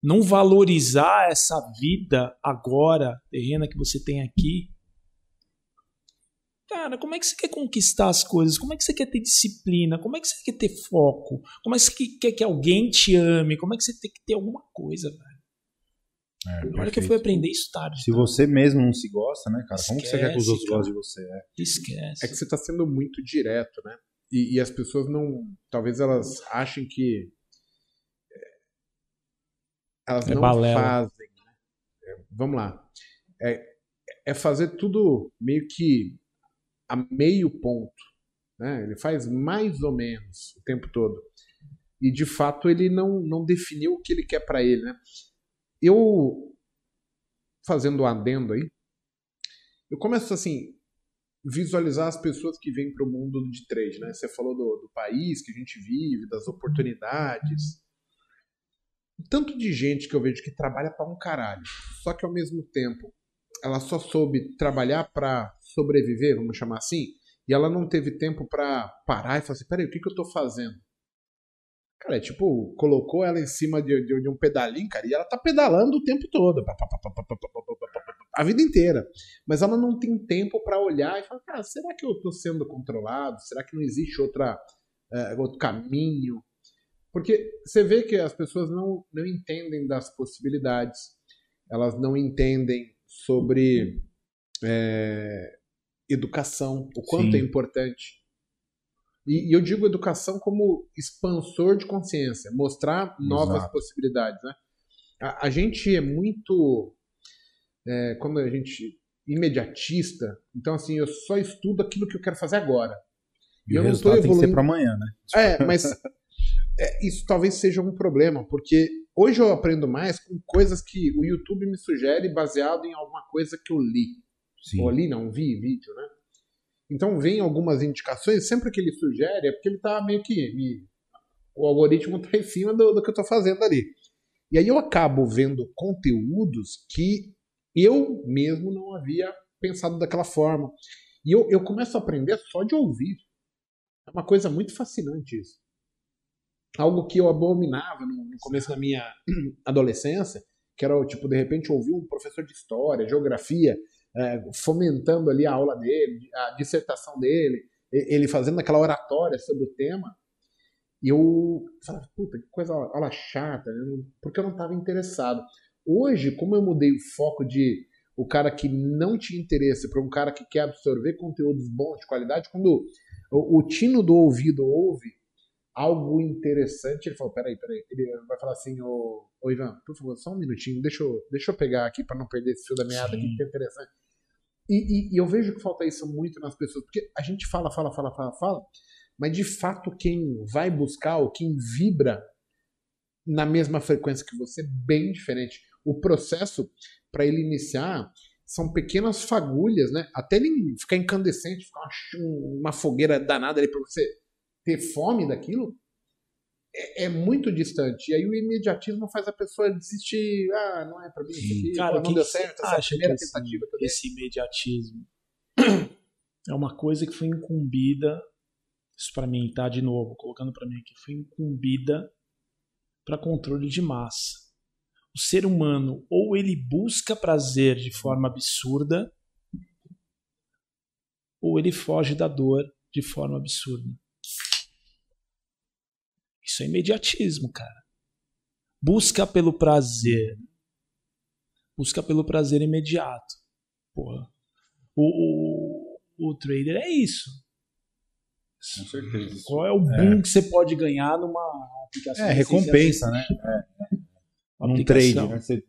não valorizar essa vida agora, terrena que você tem aqui, Cara, como é que você quer conquistar as coisas? Como é que você quer ter disciplina? Como é que você quer ter foco? Como é que você quer que alguém te ame? Como é que você tem que ter alguma coisa, velho? É, Olha que eu fui aprender isso tarde. Se tá? você mesmo não se gosta, né, cara? Esquece, como que você quer que os outros cara. gostem de você? É. Esquece. É que você tá sendo muito direto, né? E, e as pessoas não. Talvez elas achem que. É, elas é não balela. fazem. Né? É, vamos lá. É, é fazer tudo meio que a meio ponto. Né? Ele faz mais ou menos o tempo todo. E de fato ele não, não definiu o que ele quer para ele. Né? Eu, fazendo um adendo aí, eu começo assim, visualizar as pessoas que vêm para o mundo de trade. Né? Você falou do, do país que a gente vive, das oportunidades. Tanto de gente que eu vejo que trabalha para um caralho, só que ao mesmo tempo ela só soube trabalhar para sobreviver, vamos chamar assim, e ela não teve tempo para parar e falar assim: peraí, o que, que eu tô fazendo? Cara, é tipo, colocou ela em cima de, de, de um pedalinho, cara, e ela tá pedalando o tempo todo, a vida inteira. Mas ela não tem tempo para olhar e falar: cara, será que eu tô sendo controlado? Será que não existe outra, uh, outro caminho? Porque você vê que as pessoas não, não entendem das possibilidades, elas não entendem sobre é, educação, o quanto é Sim. é importante. E, e, eu digo educação como expansor de consciência, mostrar novas Exato. possibilidades. Né? A, a, gente é muito. É, como a gente. imediatista. Então, assim, eu só estudo aquilo que eu quero fazer agora. E, e eu não estou evoluindo. Para amanhã, né? É, mas é, isso talvez seja um problema, porque hoje eu aprendo mais com coisas que o YouTube me sugere baseado em alguma coisa que eu li. Sim. Ou ali não vi vídeo, né? Então vem algumas indicações, sempre que ele sugere, é porque ele está meio que. Me, o algoritmo está em cima do, do que eu estou fazendo ali. E aí eu acabo vendo conteúdos que eu mesmo não havia pensado daquela forma. E eu, eu começo a aprender só de ouvir. É uma coisa muito fascinante isso. Algo que eu abominava no, no começo da minha adolescência, que era, tipo, de repente ouvir um professor de história, geografia, é, fomentando ali a aula dele, a dissertação dele, ele fazendo aquela oratória sobre o tema. E eu falava, puta, que coisa aula chata, porque eu não estava interessado. Hoje, como eu mudei o foco de o cara que não tinha interesse para um cara que quer absorver conteúdos bons, de qualidade, quando o, o tino do ouvido ouve algo interessante, ele falou, peraí, peraí, ele vai falar assim, ô, ô Ivan, por favor, só um minutinho, deixa eu, deixa eu pegar aqui para não perder esse fio da meada aqui, que é interessante. E, e, e, eu vejo que falta isso muito nas pessoas, porque a gente fala, fala, fala, fala, fala, mas de fato quem vai buscar ou quem vibra na mesma frequência que você bem diferente. O processo para ele iniciar são pequenas fagulhas, né? Até ele ficar incandescente, ficar uma, uma fogueira danada ali para você ter fome daquilo, é, é, muito distante. E aí o imediatismo faz a pessoa desistir. Ah, não é pra mim isso aqui, Cara, não deu certo essa acha primeira que tentativa esse, que esse imediatismo é uma coisa que foi incumbida. Isso para mim, tá? De novo, colocando para mim aqui, foi incumbida para controle de massa. O ser humano ou ele busca prazer de forma absurda, ou ele foge da dor de forma absurda. Isso é imediatismo, cara. Busca pelo prazer. Busca pelo prazer imediato. Porra. O, o, o trader é isso. Com certeza. Qual é o boom é. que você pode ganhar numa aplicação? É, recompensa, né? É. Num trade, né? Você,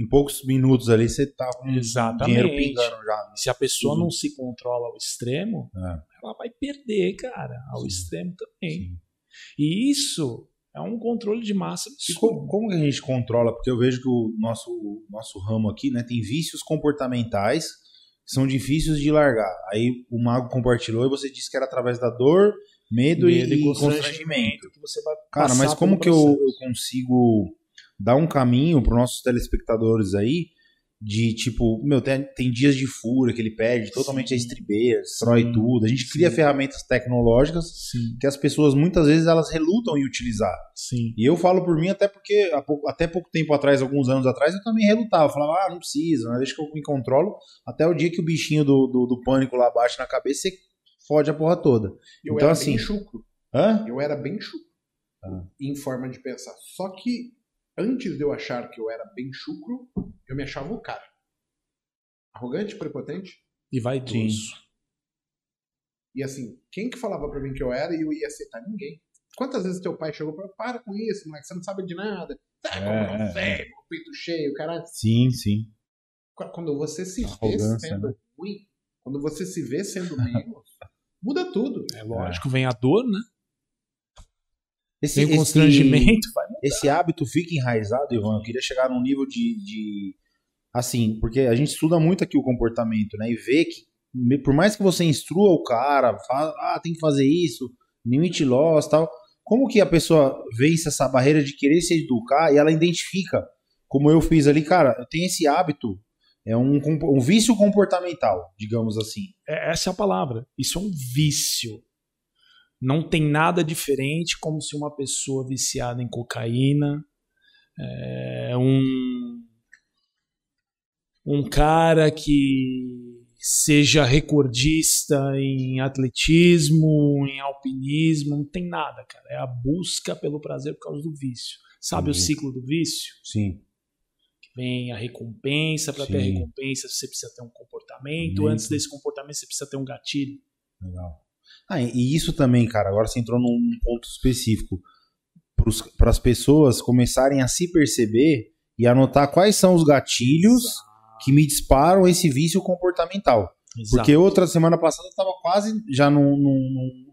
em poucos minutos ali você tá com Exatamente. dinheiro pingando já. Né? Se a pessoa não se controla ao extremo, é. ela vai perder, cara, ao Sim. extremo também. Sim. E isso é um controle de massa. E como, como a gente controla? Porque eu vejo que o nosso, o nosso ramo aqui né, tem vícios comportamentais que são difíceis de largar. Aí o mago compartilhou e você disse que era através da dor Medo, Medo e, e constrangimento. que você vai Cara, mas como que eu, eu consigo dar um caminho para nossos telespectadores aí de tipo, meu, tem, tem dias de fúria que ele perde totalmente Sim. a estribeira, destrói Sim. tudo. A gente cria Sim. ferramentas tecnológicas que as pessoas muitas vezes elas relutam em utilizar. E eu falo por mim até porque pouco- até pouco tempo atrás, alguns anos atrás, eu também relutava. Eu falava, ah, não precisa, né? deixa que eu me controlo. Até o dia que o bichinho do, do, do pânico lá bate na cabeça, você fode a porra toda. Eu Então, era assim- bem chucro. Hã? Eu era bem chucro. Ah. Em forma de pensar. Só que antes de eu achar que eu era bem chucro, eu me achava o cara. Arrogante, prepotente. E vaidoso. E assim, quem que falava pra mim que eu era e eu ia aceitar? Ninguém. Quantas vezes teu pai chegou pra para com isso, moleque, você não sabe de nada. Ah, como É, não é, sei, com o peito cheio, cara. Sim, sim. Quando você se vê Arrogância, sendo né? ruim, quando você se vê sendo menos, muda tudo. É lógico, vem a dor, né? Esse, Vem o esse- constrangimento, esse hábito fica enraizado, Ivan. Eu queria chegar num nível de, de- Assim, porque a gente estuda muito aqui o comportamento, né? E vê que, por mais que você instrua o cara, fala, ah, tem que fazer isso, limite loss tal. Como que a pessoa vence essa barreira de querer se educar e ela identifica, como eu fiz ali, cara, eu tenho esse hábito, é um, um vício comportamental, digamos assim. É, essa é a palavra. Isso é um vício. Não tem nada diferente como se uma pessoa viciada em cocaína, é, um, um cara que seja recordista em atletismo, em alpinismo, não tem nada, cara. É a busca pelo prazer por causa do vício. Sabe o Entendi. ciclo do vício? Sim. vem a recompensa, para ter a recompensa você precisa ter um comportamento, Muito. antes desse comportamento você precisa ter um gatilho. Legal. Ah, e isso também, cara, agora você entrou num ponto específico. Para as pessoas começarem a se perceber e anotar quais são os gatilhos que me disparam esse vício comportamental. Porque outra semana passada eu tava quase já num, num-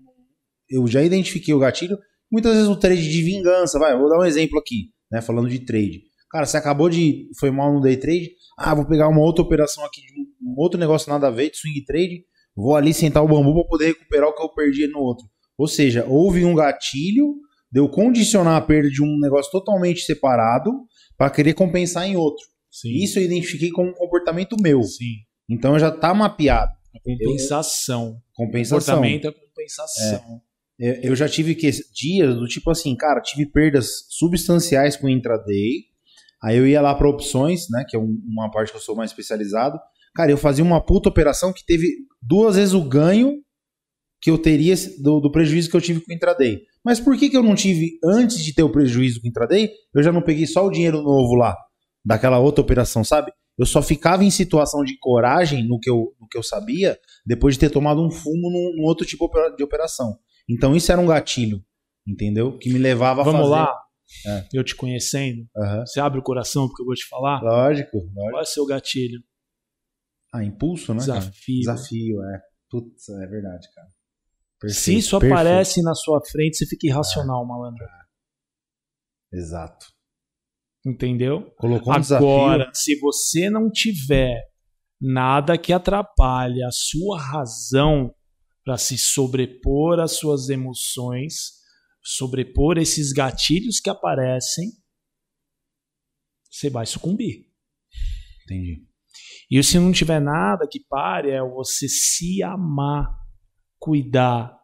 Eu já identifiquei o gatilho. Muitas vezes o trade de vingança, vai, vou dar um exemplo aqui, né? Falando de trade. Cara, você acabou de. Foi mal no day trade. Ah, vou pegar uma outra operação aqui um outro negócio nada a ver, de swing trade. Vou ali sentar o bambu para poder recuperar o que eu perdi no outro. Ou seja, houve um gatilho de eu condicionar a perda de um negócio totalmente separado para querer compensar em outro. Sim. Isso eu identifiquei como um comportamento meu. Sim. Então já tá mapeado. A compensação. Compensação. Comportamento é compensação. Eu eu já tive que dias do tipo assim, cara, tive perdas substanciais com intraday. Aí eu ia lá para opções, né, que é um- uma parte que eu sou mais especializado. Cara, eu fazia uma puta operação que teve duas vezes o ganho que eu teria do, do prejuízo que eu tive com o intraday. Mas por que, que eu não tive antes de ter o prejuízo com o intraday? Eu já não peguei só o dinheiro novo lá daquela outra operação, sabe? Eu só ficava em situação de coragem no que eu, no que eu sabia depois de ter tomado um fumo num, num outro tipo de operação. Então isso era um gatilho, entendeu? Que me levava a Vamos fazer. lá? É. Eu te conhecendo. Aham. Você abre o coração porque eu vou te falar. Lógico, lógico. Qual é o seu gatilho? Ah, impulso, né? cara? Desafio. Desafio, é. Putz, é verdade, cara. Se Perfeito, isso perfeito. aparece na sua frente, você fica irracional, malandro. Exato. Entendeu? Colocou um Agora, desafio. se você não tiver nada que atrapalhe a sua razão para se sobrepor às suas emoções, sobrepor esses gatilhos que aparecem, você vai sucumbir. Entendi. E se não tiver nada que pare, é você se amar, cuidar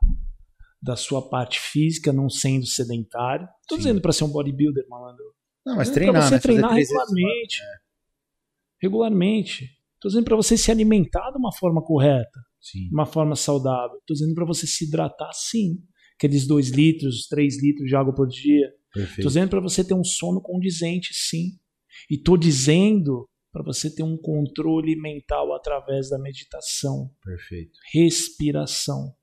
da sua parte física, não sendo sedentário. Tô Sim. dizendo para ser um bodybuilder, malandro. Não, mas Tô treinar, pra você né? Treinar três vezes regularmente. Regularmente. Tô dizendo para você se alimentar de uma forma correta, Sim. de uma forma saudável. Tô dizendo para você se hidratar sim. Aqueles 2 litros, 3 litros de água por dia. Tô Perfeito. dizendo para você ter um sono condizente, sim. E tô dizendo para você ter um controle mental através da meditação, Perfeito. respiração.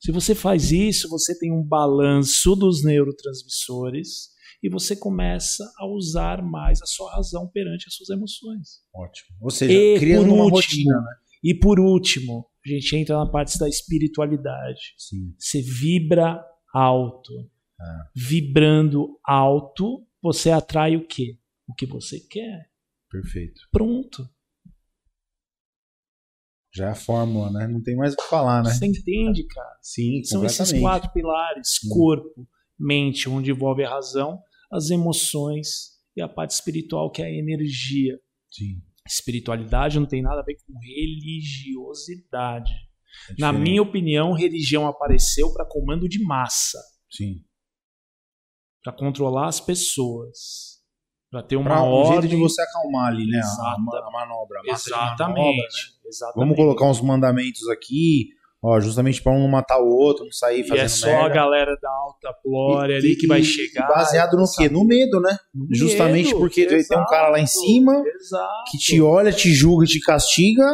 Se você faz isso, você tem um balanço dos neurotransmissores e você começa a usar mais a sua razão perante as suas emoções. Ótimo. Ou seja, E criando uma último, rotina, né? E por último, a gente entra na parte da espiritualidade. Sim. Você vibra alto. Ah. Vibrando alto, você atrai o quê? O que você quer. Perfeito. Pronto. Já é a fórmula, né? Não tem mais o que falar, né? Você entende, cara? Sim, São esses quatro pilares: corpo, mente, onde envolve a razão, as emoções e a parte espiritual, que é a energia. Sim. Espiritualidade não tem nada a ver com religiosidade. é Na minha opinião, religião apareceu para comando de massa, Sim. para controlar as pessoas, para ter uma Pra um ordem. jeito de você acalmar ali, né? A, Exata- a manobra. a Exatamente. manobra, né? exatamente. Vamos colocar uns mandamentos aqui, ó, justamente pra um não matar o outro, não sair E fazendo é só merda. a galera da alta glória E- ali que e- vai e chegar. Baseado no quê? No medo, né? No Justamente medo, porque tem um exato, cara lá em cima exato. que te olha, te julga, te castiga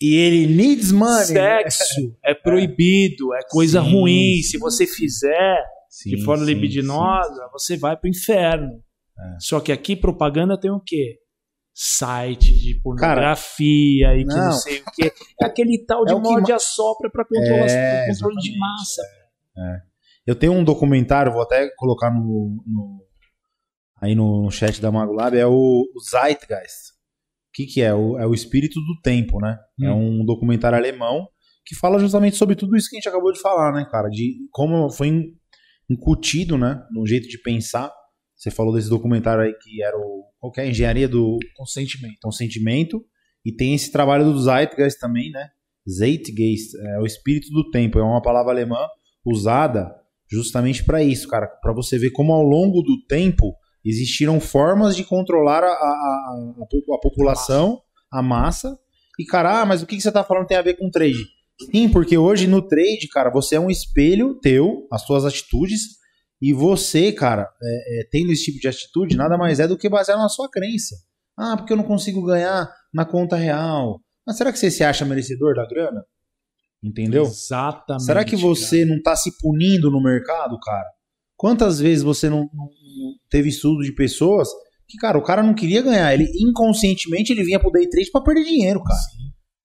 e ele needs money. Sexo é proibido, é coisa Sim, ruim. sim, Se você fizer Sim, de forma libidinosa, você vai pro inferno. É. Só que aqui propaganda tem o quê? Site de pornografia e que não não. sei o quê. É aquele tal de É o que morde ma- a sopra para controlar É, controle de massa. Eu tenho um documentário, vou até colocar no, no- aí no, no chat da Magolab, é o, o Zeitgeist. O que, que é? O, é o espírito do tempo, né? É um documentário alemão que fala justamente sobre tudo isso que a gente acabou de falar, né, cara? De como foi in- incutido, né, no jeito de pensar. Você falou desse documentário aí que era o qual que é? Engenharia do Consentimento. consentimento e tem esse trabalho do Zeitgeist também, né? Zeitgeist é o espírito do tempo, é uma palavra alemã usada justamente para isso, cara, para você ver como ao longo do tempo existiram formas de controlar a, a, a, a a população, a massa. E cara, ah, mas o que que você tá falando tem a ver com trade? Sim, porque hoje no trade, cara, você é um espelho teu, as suas atitudes, e você, cara, é, é, tendo esse tipo de atitude, nada mais é do que baseado na sua crença. Ah, porque eu não consigo ganhar na conta real. Mas será que você se acha merecedor da grana? Entendeu? Exatamente. Será que você não tá se punindo no mercado, cara? Quantas vezes você não, não- teve estudo de pessoas que, cara, o cara não queria ganhar, ele inconscientemente ele vinha pro day trade pra perder dinheiro, cara.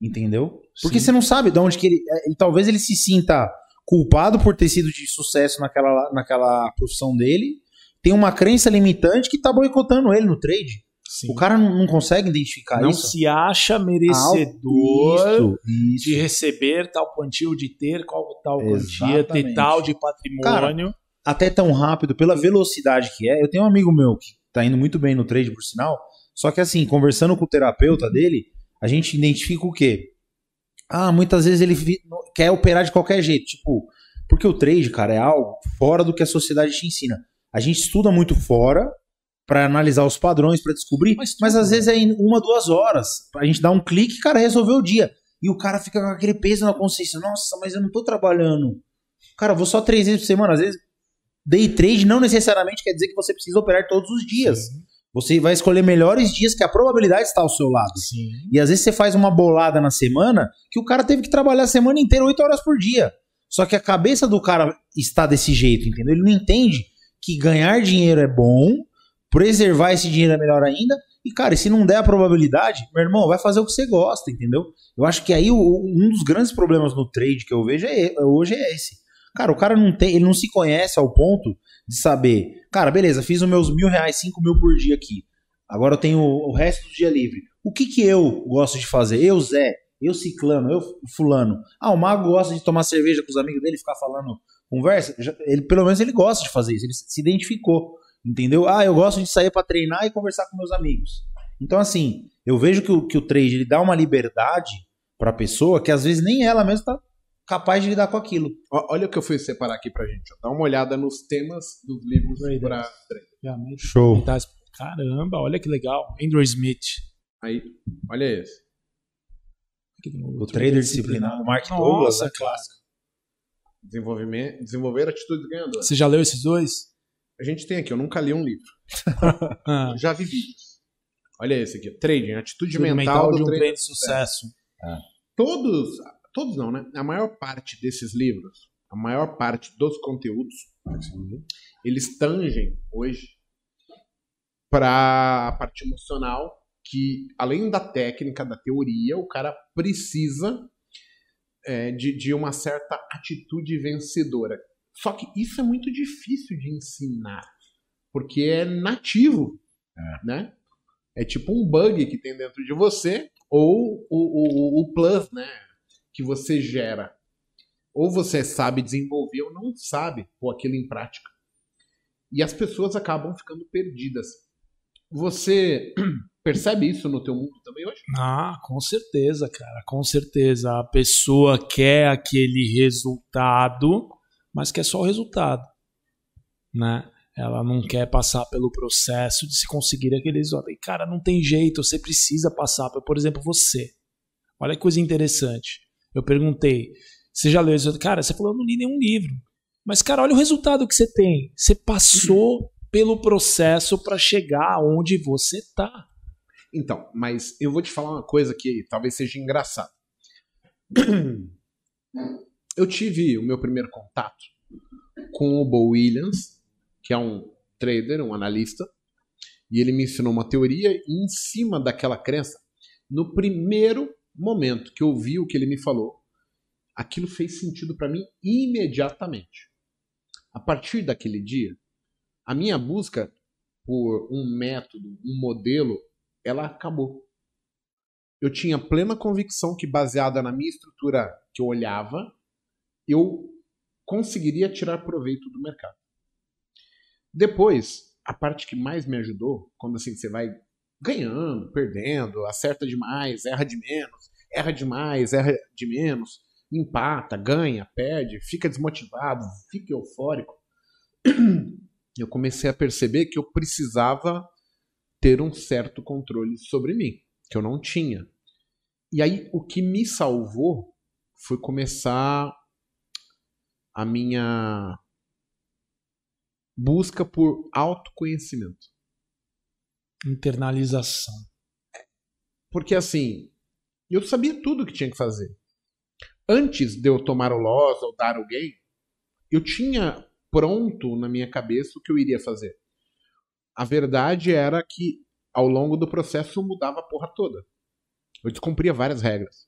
Entendeu? Porque Sim. você não sabe de onde que ele, é, ele- talvez ele se sinta culpado por ter sido de sucesso naquela, naquela profissão dele, tem uma crença limitante que tá boicotando ele no trade. Sim. O cara não, não consegue identificar não isso. se acha merecedor Isso, isso. de receber tal quantia ou de ter qual tal quantia, ter tal de patrimônio. até tão rápido, pela velocidade que é. Eu tenho um amigo meu que tá indo muito bem no trade, por sinal. Só que assim, conversando com o terapeuta dele, a gente identifica o quê? Ah, muitas vezes ele quer operar de qualquer jeito. Tipo, porque o trade, cara, é algo fora do que a sociedade te ensina. A gente estuda muito fora pra analisar os padrões, pra descobrir, Mas mas, às vezes é em uma, duas horas. A gente dá um clique e, cara, resolveu o dia. E o cara fica com aquele peso na consciência. Nossa, mas eu não tô trabalhando. Cara, eu vou só três vezes por semana. Às vezes, day trade não necessariamente quer dizer que você precisa operar todos os dias. Você vai escolher melhores dias que a probabilidade está ao seu lado. Sim. E às vezes você faz uma bolada na semana que o cara teve que trabalhar a semana inteira, oito horas por dia. Só que a cabeça do cara está desse jeito, entendeu? Ele não entende que ganhar dinheiro é bom, preservar esse dinheiro é melhor ainda. E, cara, e se não der a probabilidade, meu irmão, vai fazer o que você gosta, entendeu? Eu acho que aí o- um dos grandes problemas no trade que eu vejo é, hoje é esse. Cara, o cara não tem, ele não se conhece ao ponto de saber, cara, beleza, fiz os meus mil reais, cinco mil por dia aqui. Agora eu tenho o resto do dia livre. O que que eu gosto de fazer? Eu, Zé, eu Ciclano, eu Fulano. Ah, o Mago gosta de tomar cerveja com os amigos dele, ficar falando conversa. Ele, pelo menos ele gosta de fazer isso, ele se identificou. Entendeu? Ah, eu gosto de sair pra treinar e conversar com meus amigos. Então, assim, eu vejo que o, que o trade ele dá uma liberdade pra pessoa que às vezes nem ela mesma tá capaz de lidar com aquilo. Olha o que eu fui separar aqui pra gente. ó. Dá uma olhada nos temas dos livros Traders. pra trade. Realmente. Show. Tá- Caramba, olha que legal. Andrew Smith. Aí, olha esse. O trader disciplinado, Mark Douglas, Nossa, né? clássico. Desenvolvimento, desenvolver atitudes ganhadoras. Você já leu esses dois? A gente tem aqui, eu nunca li um livro. Eu já vi vídeos. Olha esse aqui, trading, atitude mental, de do um trader. de sucesso. Todos, todos não, né? A maior parte desses livros, a maior parte dos conteúdos, eles tangem hoje para a parte emocional, que além da técnica, da teoria, o cara precisa é, de, de uma certa atitude vencedora. Só que isso é muito difícil de ensinar, porque é nativo, né? É tipo um bug que tem dentro de você, ou o, o, o plus, né? Que você gera. Ou você sabe desenvolver ou não sabe pôr aquilo em prática. E as pessoas acabam ficando perdidas. Você percebe isso no teu mundo também hoje? Ah, com certeza, cara, com certeza. A pessoa quer aquele resultado, mas quer só o resultado, né? Ela não quer passar pelo processo de se conseguir aquele resultado. E, cara, não tem jeito, você precisa passar. Por exemplo, você. Olha que coisa interessante. Eu perguntei, você já leu isso? Cara, você falou, eu não li nenhum livro. Mas, cara, olha o resultado que você tem. Você passou pelo processo para chegar onde você tá. Então, mas eu vou te falar uma coisa que talvez seja engraçada. Eu tive o meu primeiro contato com o Bo Williams, que é um trader, um analista, e ele me ensinou uma teoria em cima daquela crença, no primeiro momento que eu vi o que ele me falou, aquilo fez sentido para mim imediatamente. A partir daquele dia, a minha busca por um método, um modelo, ela acabou. Eu tinha plena convicção que, baseada na minha estrutura que eu olhava, eu conseguiria tirar proveito do mercado. Depois, a parte que mais me ajudou, quando assim você vai ganhando, perdendo, acerta demais, erra de menos, erra demais, erra de menos, empata, ganha, perde, fica desmotivado, fica eufórico. Eu comecei a perceber que eu precisava ter um certo controle sobre mim, que eu não tinha. E aí o que me salvou foi começar a minha busca por autoconhecimento. Internalização. Porque assim, eu sabia tudo o que tinha que fazer. Antes de eu tomar o loss ou dar alguém, eu tinha pronto na minha cabeça o que eu iria fazer. A verdade era que ao longo do processo mudava a porra toda. Eu descumpria várias regras.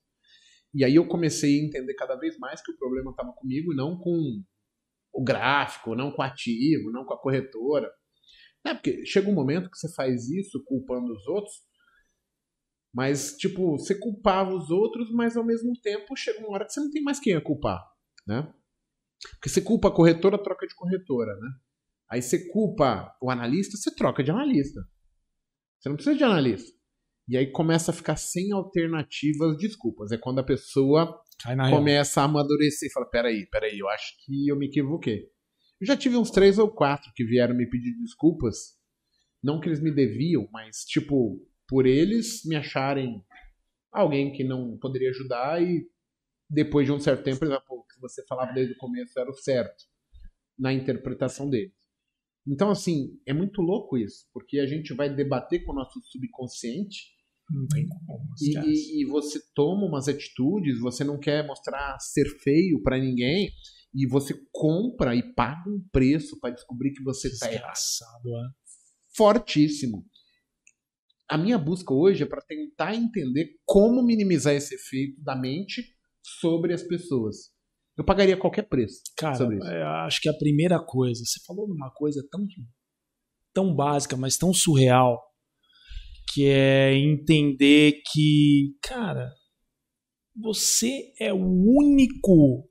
E aí eu comecei a entender cada vez mais que o problema estava comigo e não com o gráfico, não com o ativo, não com a corretora. É, porque chega um momento que você faz isso culpando os outros, mas, tipo, você culpava os outros, mas ao mesmo tempo chega uma hora que você não tem mais quem a culpar, né? Porque você culpa a corretora, troca de corretora, né? Aí você culpa o analista, você troca de analista. Você não precisa de analista. E aí começa a ficar sem alternativas desculpas. É quando a pessoa começa a amadurecer e fala: peraí, peraí, eu acho que eu me equivoquei. Eu já tive uns três ou quatro que vieram me pedir desculpas. Não que eles me deviam, mas tipo, por eles me acharem alguém que não poderia ajudar e depois de um certo tempo, eles o que você falava desde o começo era o certo na interpretação deles. Então, assim, é muito louco isso, porque a gente vai debater com o nosso subconsciente e, e, e, você toma umas atitudes, você não quer mostrar ser feio para ninguém e você compra e paga um preço para descobrir que você está errado. É? Fortíssimo. A minha busca hoje é para tentar entender como minimizar esse efeito da mente sobre as pessoas. Eu pagaria qualquer preço Cara, sobre isso. É, acho que a primeira coisa, você falou numa coisa tão, tão básica, mas tão surreal, que é entender que, cara, você é o único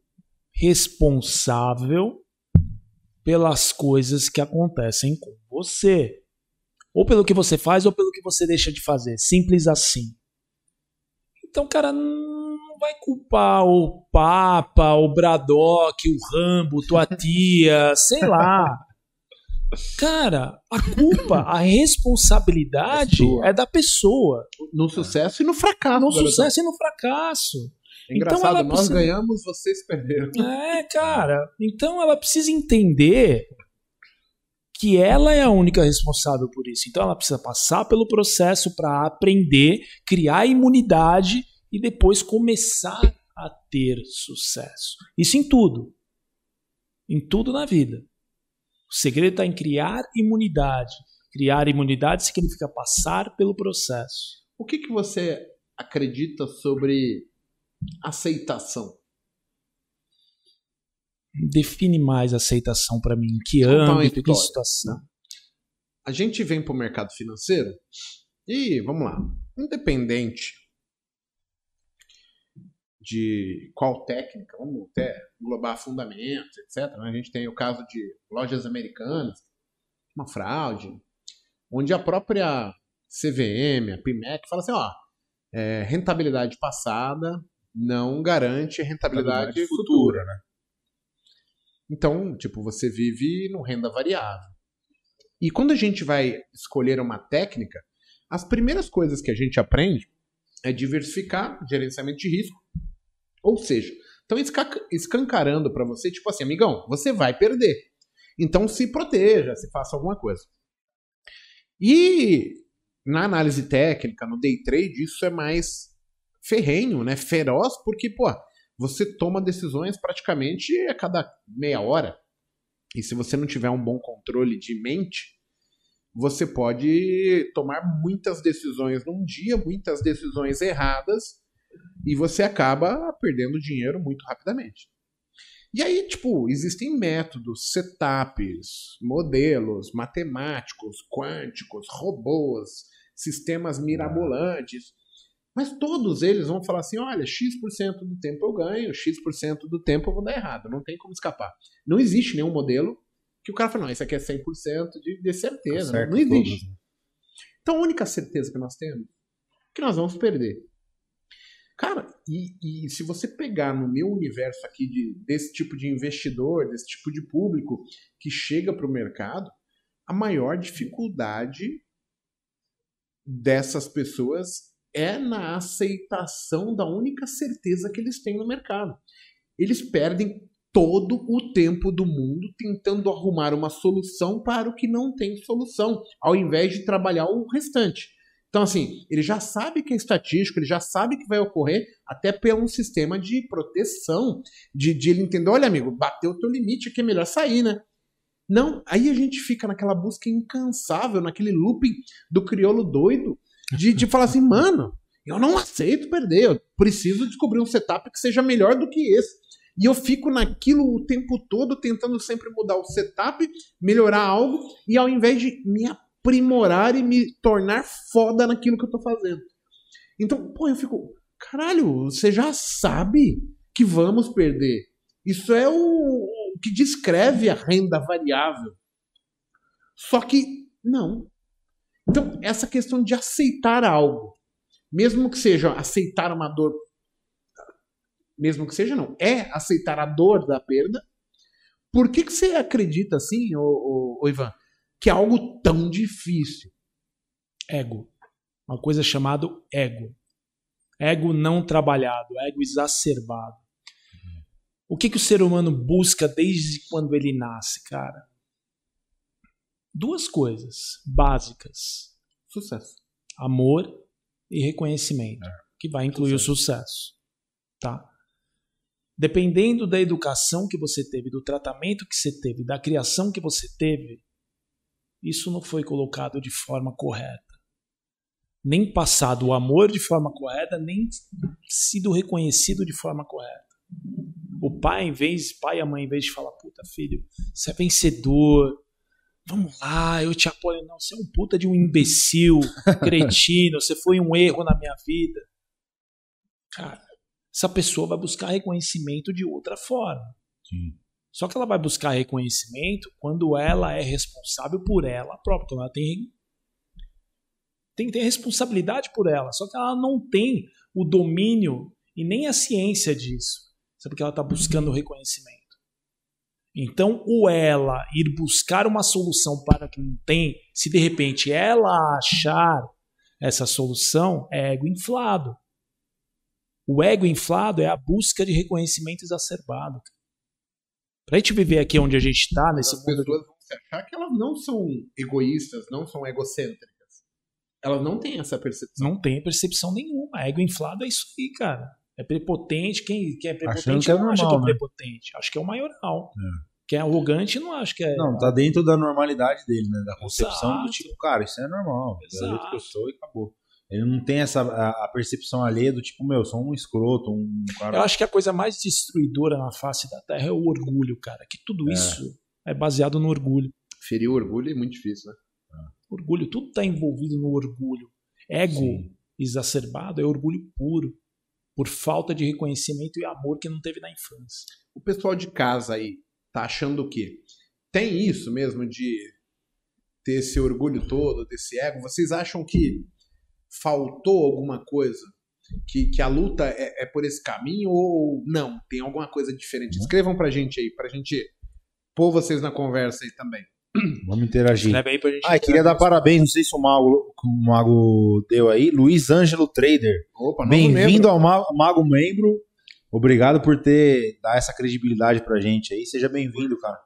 responsável pelas coisas que acontecem com você. Ou pelo que você faz ou pelo que você deixa de fazer. Simples assim. Então, cara, vai culpar o Papa, o Braddock, o Rambo, tua tia, sei lá. Cara, a culpa, a responsabilidade é, é da pessoa. No sucesso e no fracasso. No sucesso e no fracasso. É engraçado, então ela nós precisa... ganhamos, vocês perderam. É, cara. Então ela precisa entender que ela é a única responsável por isso. Então ela precisa passar pelo processo para aprender, criar imunidade e depois começar a ter sucesso. Isso em tudo. Em tudo na vida. O segredo está em criar imunidade. Criar imunidade significa passar pelo processo. O que, que você acredita sobre aceitação? Define mais aceitação para mim. Que âmbito, que situação? A gente vem para o mercado financeiro e, vamos lá, independente de qual técnica, vamos até englobar fundamentos, etc. né? A gente tem o caso de lojas americanas, uma fraude, onde a própria CVM, a PIMEC, fala assim, ó, é, rentabilidade passada não garante rentabilidade, Rentabilidade futura. futura, né? Então, tipo, você vive no renda variável. E quando a gente vai escolher uma técnica, as primeiras coisas que a gente aprende é diversificar gerenciamento de risco. Ou seja, estão esca- escancarando para você, tipo assim, amigão, você vai perder. Então se proteja, se faça alguma coisa. E na análise técnica, no day trade, isso é mais ferrenho, né? Feroz, porque, pô, você toma decisões praticamente a cada meia hora. E se você não tiver um bom controle de mente, você pode tomar muitas decisões num dia, muitas decisões erradas, e você acaba perdendo dinheiro muito rapidamente. E aí, tipo, existem métodos, setups, modelos matemáticos, quânticos, robôs, sistemas mirabolantes. Mas todos eles vão falar assim: olha, X% do tempo eu ganho, X% do tempo eu vou dar errado. Não tem como escapar. Não existe nenhum modelo que o cara fala: não, isso aqui é 100% de, de certeza. Não existe. né? Então a única certeza que nós temos é que nós vamos perder. Cara, e, e se você pegar no meu universo aqui de, desse tipo de investidor, desse tipo de público que chega para o mercado, a maior dificuldade dessas pessoas é na aceitação da única certeza que eles têm no mercado. Eles perdem todo o tempo do mundo tentando arrumar uma solução para o que não tem solução, ao invés de trabalhar o restante. Então, assim, ele já sabe que é estatístico, ele já sabe que vai ocorrer, até pelo um sistema de proteção, de, de ele entender, olha, amigo, bateu o teu limite aqui, é melhor sair, né? Não, aí a gente fica naquela busca incansável, naquele looping do crioulo doido, de, de falar assim, mano, eu não aceito perder, eu preciso descobrir um setup que seja melhor do que esse. E eu fico naquilo o tempo todo, tentando sempre mudar o setup, melhorar algo, e ao invés de me aprimorar e me tornar foda naquilo que eu tô fazendo. Então, pô, eu fico, caralho, você já sabe que vamos perder. Isso é o, o que descreve a renda variável. Só que não. Então, essa questão de aceitar algo, mesmo que seja aceitar uma dor, mesmo que seja não, é aceitar a dor da perda. Por que, que você acredita assim, ô, ô, ô Ivan, que é algo tão difícil? Ego. Uma coisa chamada ego. Ego não trabalhado, ego exacerbado. O que, que o ser humano busca desde quando ele nasce, cara? Duas coisas básicas: Sucesso. amor e reconhecimento, que vai incluir Sucesso. o sucesso. Tá? Dependendo da educação que você teve, do tratamento que você teve, da criação que você teve, isso não foi colocado de forma correta. Nem passado o amor de forma correta, nem sido reconhecido de forma correta. O pai, em vez, pai e a mãe, em vez de falar, puta filho, você é vencedor, vamos lá, eu te apoio. Não, você é um puta de um imbecil, cretino, você foi um erro na minha vida. Cara, essa pessoa vai buscar reconhecimento de outra forma. Sim. Só que ela vai buscar reconhecimento quando ela é responsável por ela própria. Então ela tem, tem que ter responsabilidade por ela. Só que ela não tem o domínio e nem a ciência disso. Isso é porque ela está buscando reconhecimento. Então, o ela ir buscar uma solução para que não tem, se de repente ela achar essa solução, é ego inflado. O ego inflado é a busca de reconhecimento exacerbado. Pra gente viver aqui onde a gente está, nesse As mundo pessoas vão se achar que elas não são egoístas, não são egocêntricas. Elas não têm essa percepção. não tem percepção nenhuma. Ego inflado é isso aí, cara. É prepotente. Quem, quem é prepotente que é não acha que é normal, né? prepotente. Acho que é o maioral. Quem é arrogante não acha que é. Não, tá dentro da normalidade dele, né? Da concepção Exato. do tipo, cara, isso é normal. É o jeito Exato. que eu sou e acabou. Ele não tem essa a, a percepção alheia do tipo, meu, eu sou um escroto, um cara. Eu acho que a coisa mais destruidora na face da Terra é o orgulho, cara. Que tudo É. isso é baseado no orgulho. Ferir o orgulho é muito difícil, né? Orgulho, tudo está envolvido no orgulho. Ego Sim. exacerbado é orgulho puro. Por falta de reconhecimento e amor que não teve na infância. O pessoal de casa aí tá achando o quê? Tem isso mesmo de ter esse orgulho todo, desse ego? Vocês acham que faltou alguma coisa? Que, que a luta é, é por esse caminho ou não? Tem alguma coisa diferente? Escrevam pra gente aí, pra gente pôr vocês na conversa aí também. Vamos interagir. Aí pra gente. Ah, queria dar parabéns, não sei se o Mago, o Mago deu aí, Luiz Ângelo Trader. Bem-vindo ao Ma- Mago Membro. Obrigado por ter dar essa credibilidade pra gente aí. Seja bem-vindo, cara.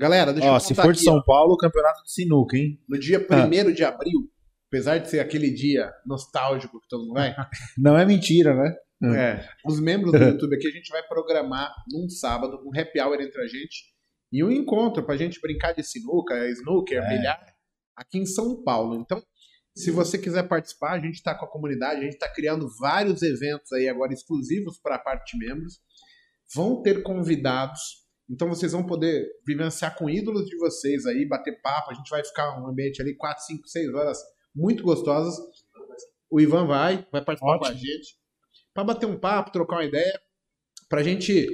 Galera, deixa Ó, eu se for de aqui, São ó. Paulo, campeonato de sinuca, hein? No dia 1 de abril, apesar de ser aquele dia nostálgico que todo mundo vai, Não é mentira, né? Hum. é, os membros do YouTube aqui a gente vai programar num sábado um happy hour entre a gente e um encontro pra gente brincar de sinuca, snooker, É. bilhar aqui em São Paulo. Então, se você quiser participar, a gente está com a comunidade, a gente está criando vários eventos aí agora exclusivos para a parte de membros. Vão ter convidados, então vocês vão poder vivenciar com ídolos de vocês aí, bater papo. A gente vai ficar um ambiente ali 4, 5, 6 horas muito gostosas. O Ivan vai, vai participar com a Ótimo. gente para bater um papo, trocar uma ideia, para a gente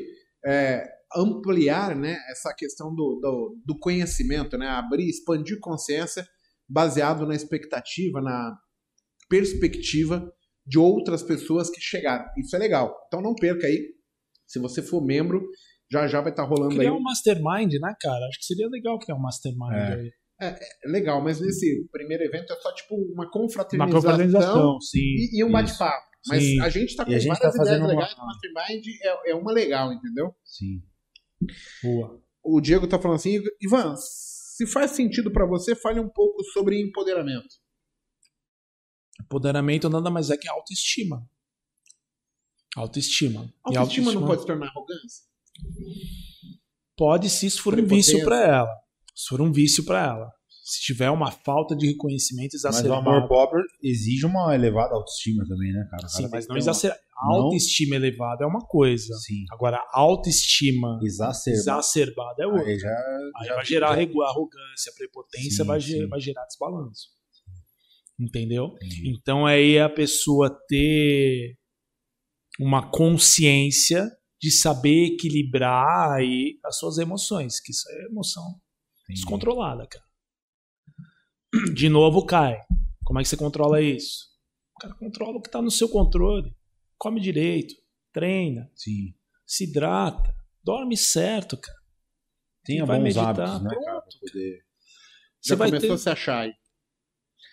é, ampliar né, essa questão do, do, do conhecimento, né, abrir, expandir consciência baseado na expectativa, na perspectiva de outras pessoas que chegaram. Isso é legal. Então não perca aí. Se você for membro, já já vai estar rolando Criar aí. um mastermind, né, cara? Acho que seria legal criar um mastermind É. aí. É legal, mas nesse primeiro evento é só tipo uma Uma confraternização, confraternização, sim. e, e um bate-papo. Mas Sim. a gente tá com várias tá ideias legais. O Mastermind é, é uma legal, entendeu? Sim. Boa. O Diego tá falando assim, Ivan, se faz sentido pra você, fale um pouco sobre empoderamento. Empoderamento nada mais é que autoestima. Autoestima. E Autoestima não pode se tornar arrogância? Pode se isso for um vício pra ela. Se for um vício pra ela. Se tiver uma falta de reconhecimento Mas o exacerbado. amor próprio exige uma elevada autoestima também, né, cara? Cara Sim, tem mas não uma- exacerbado. Não- Autoestima elevada é uma coisa. Sim. Agora, autoestima Exacerbado. exacerbada é outra. Aí já, Aí já vai gerar já- regu- arrogância, prepotência, Sim, vai, sim. vai gerar desbalanço. Entendeu? Entendi. Então aí a pessoa ter uma consciência de saber equilibrar aí as suas emoções, que isso é emoção Entendi. descontrolada, cara. De novo cai. Como é que você controla isso? O cara controla o que está no seu controle. Come direito, treina, Sim. se hidrata, dorme certo, cara. Tenha vai bons meditar, hábitos, né, cara? pronto. Pra poder... Você vai começou ter a se achar aí.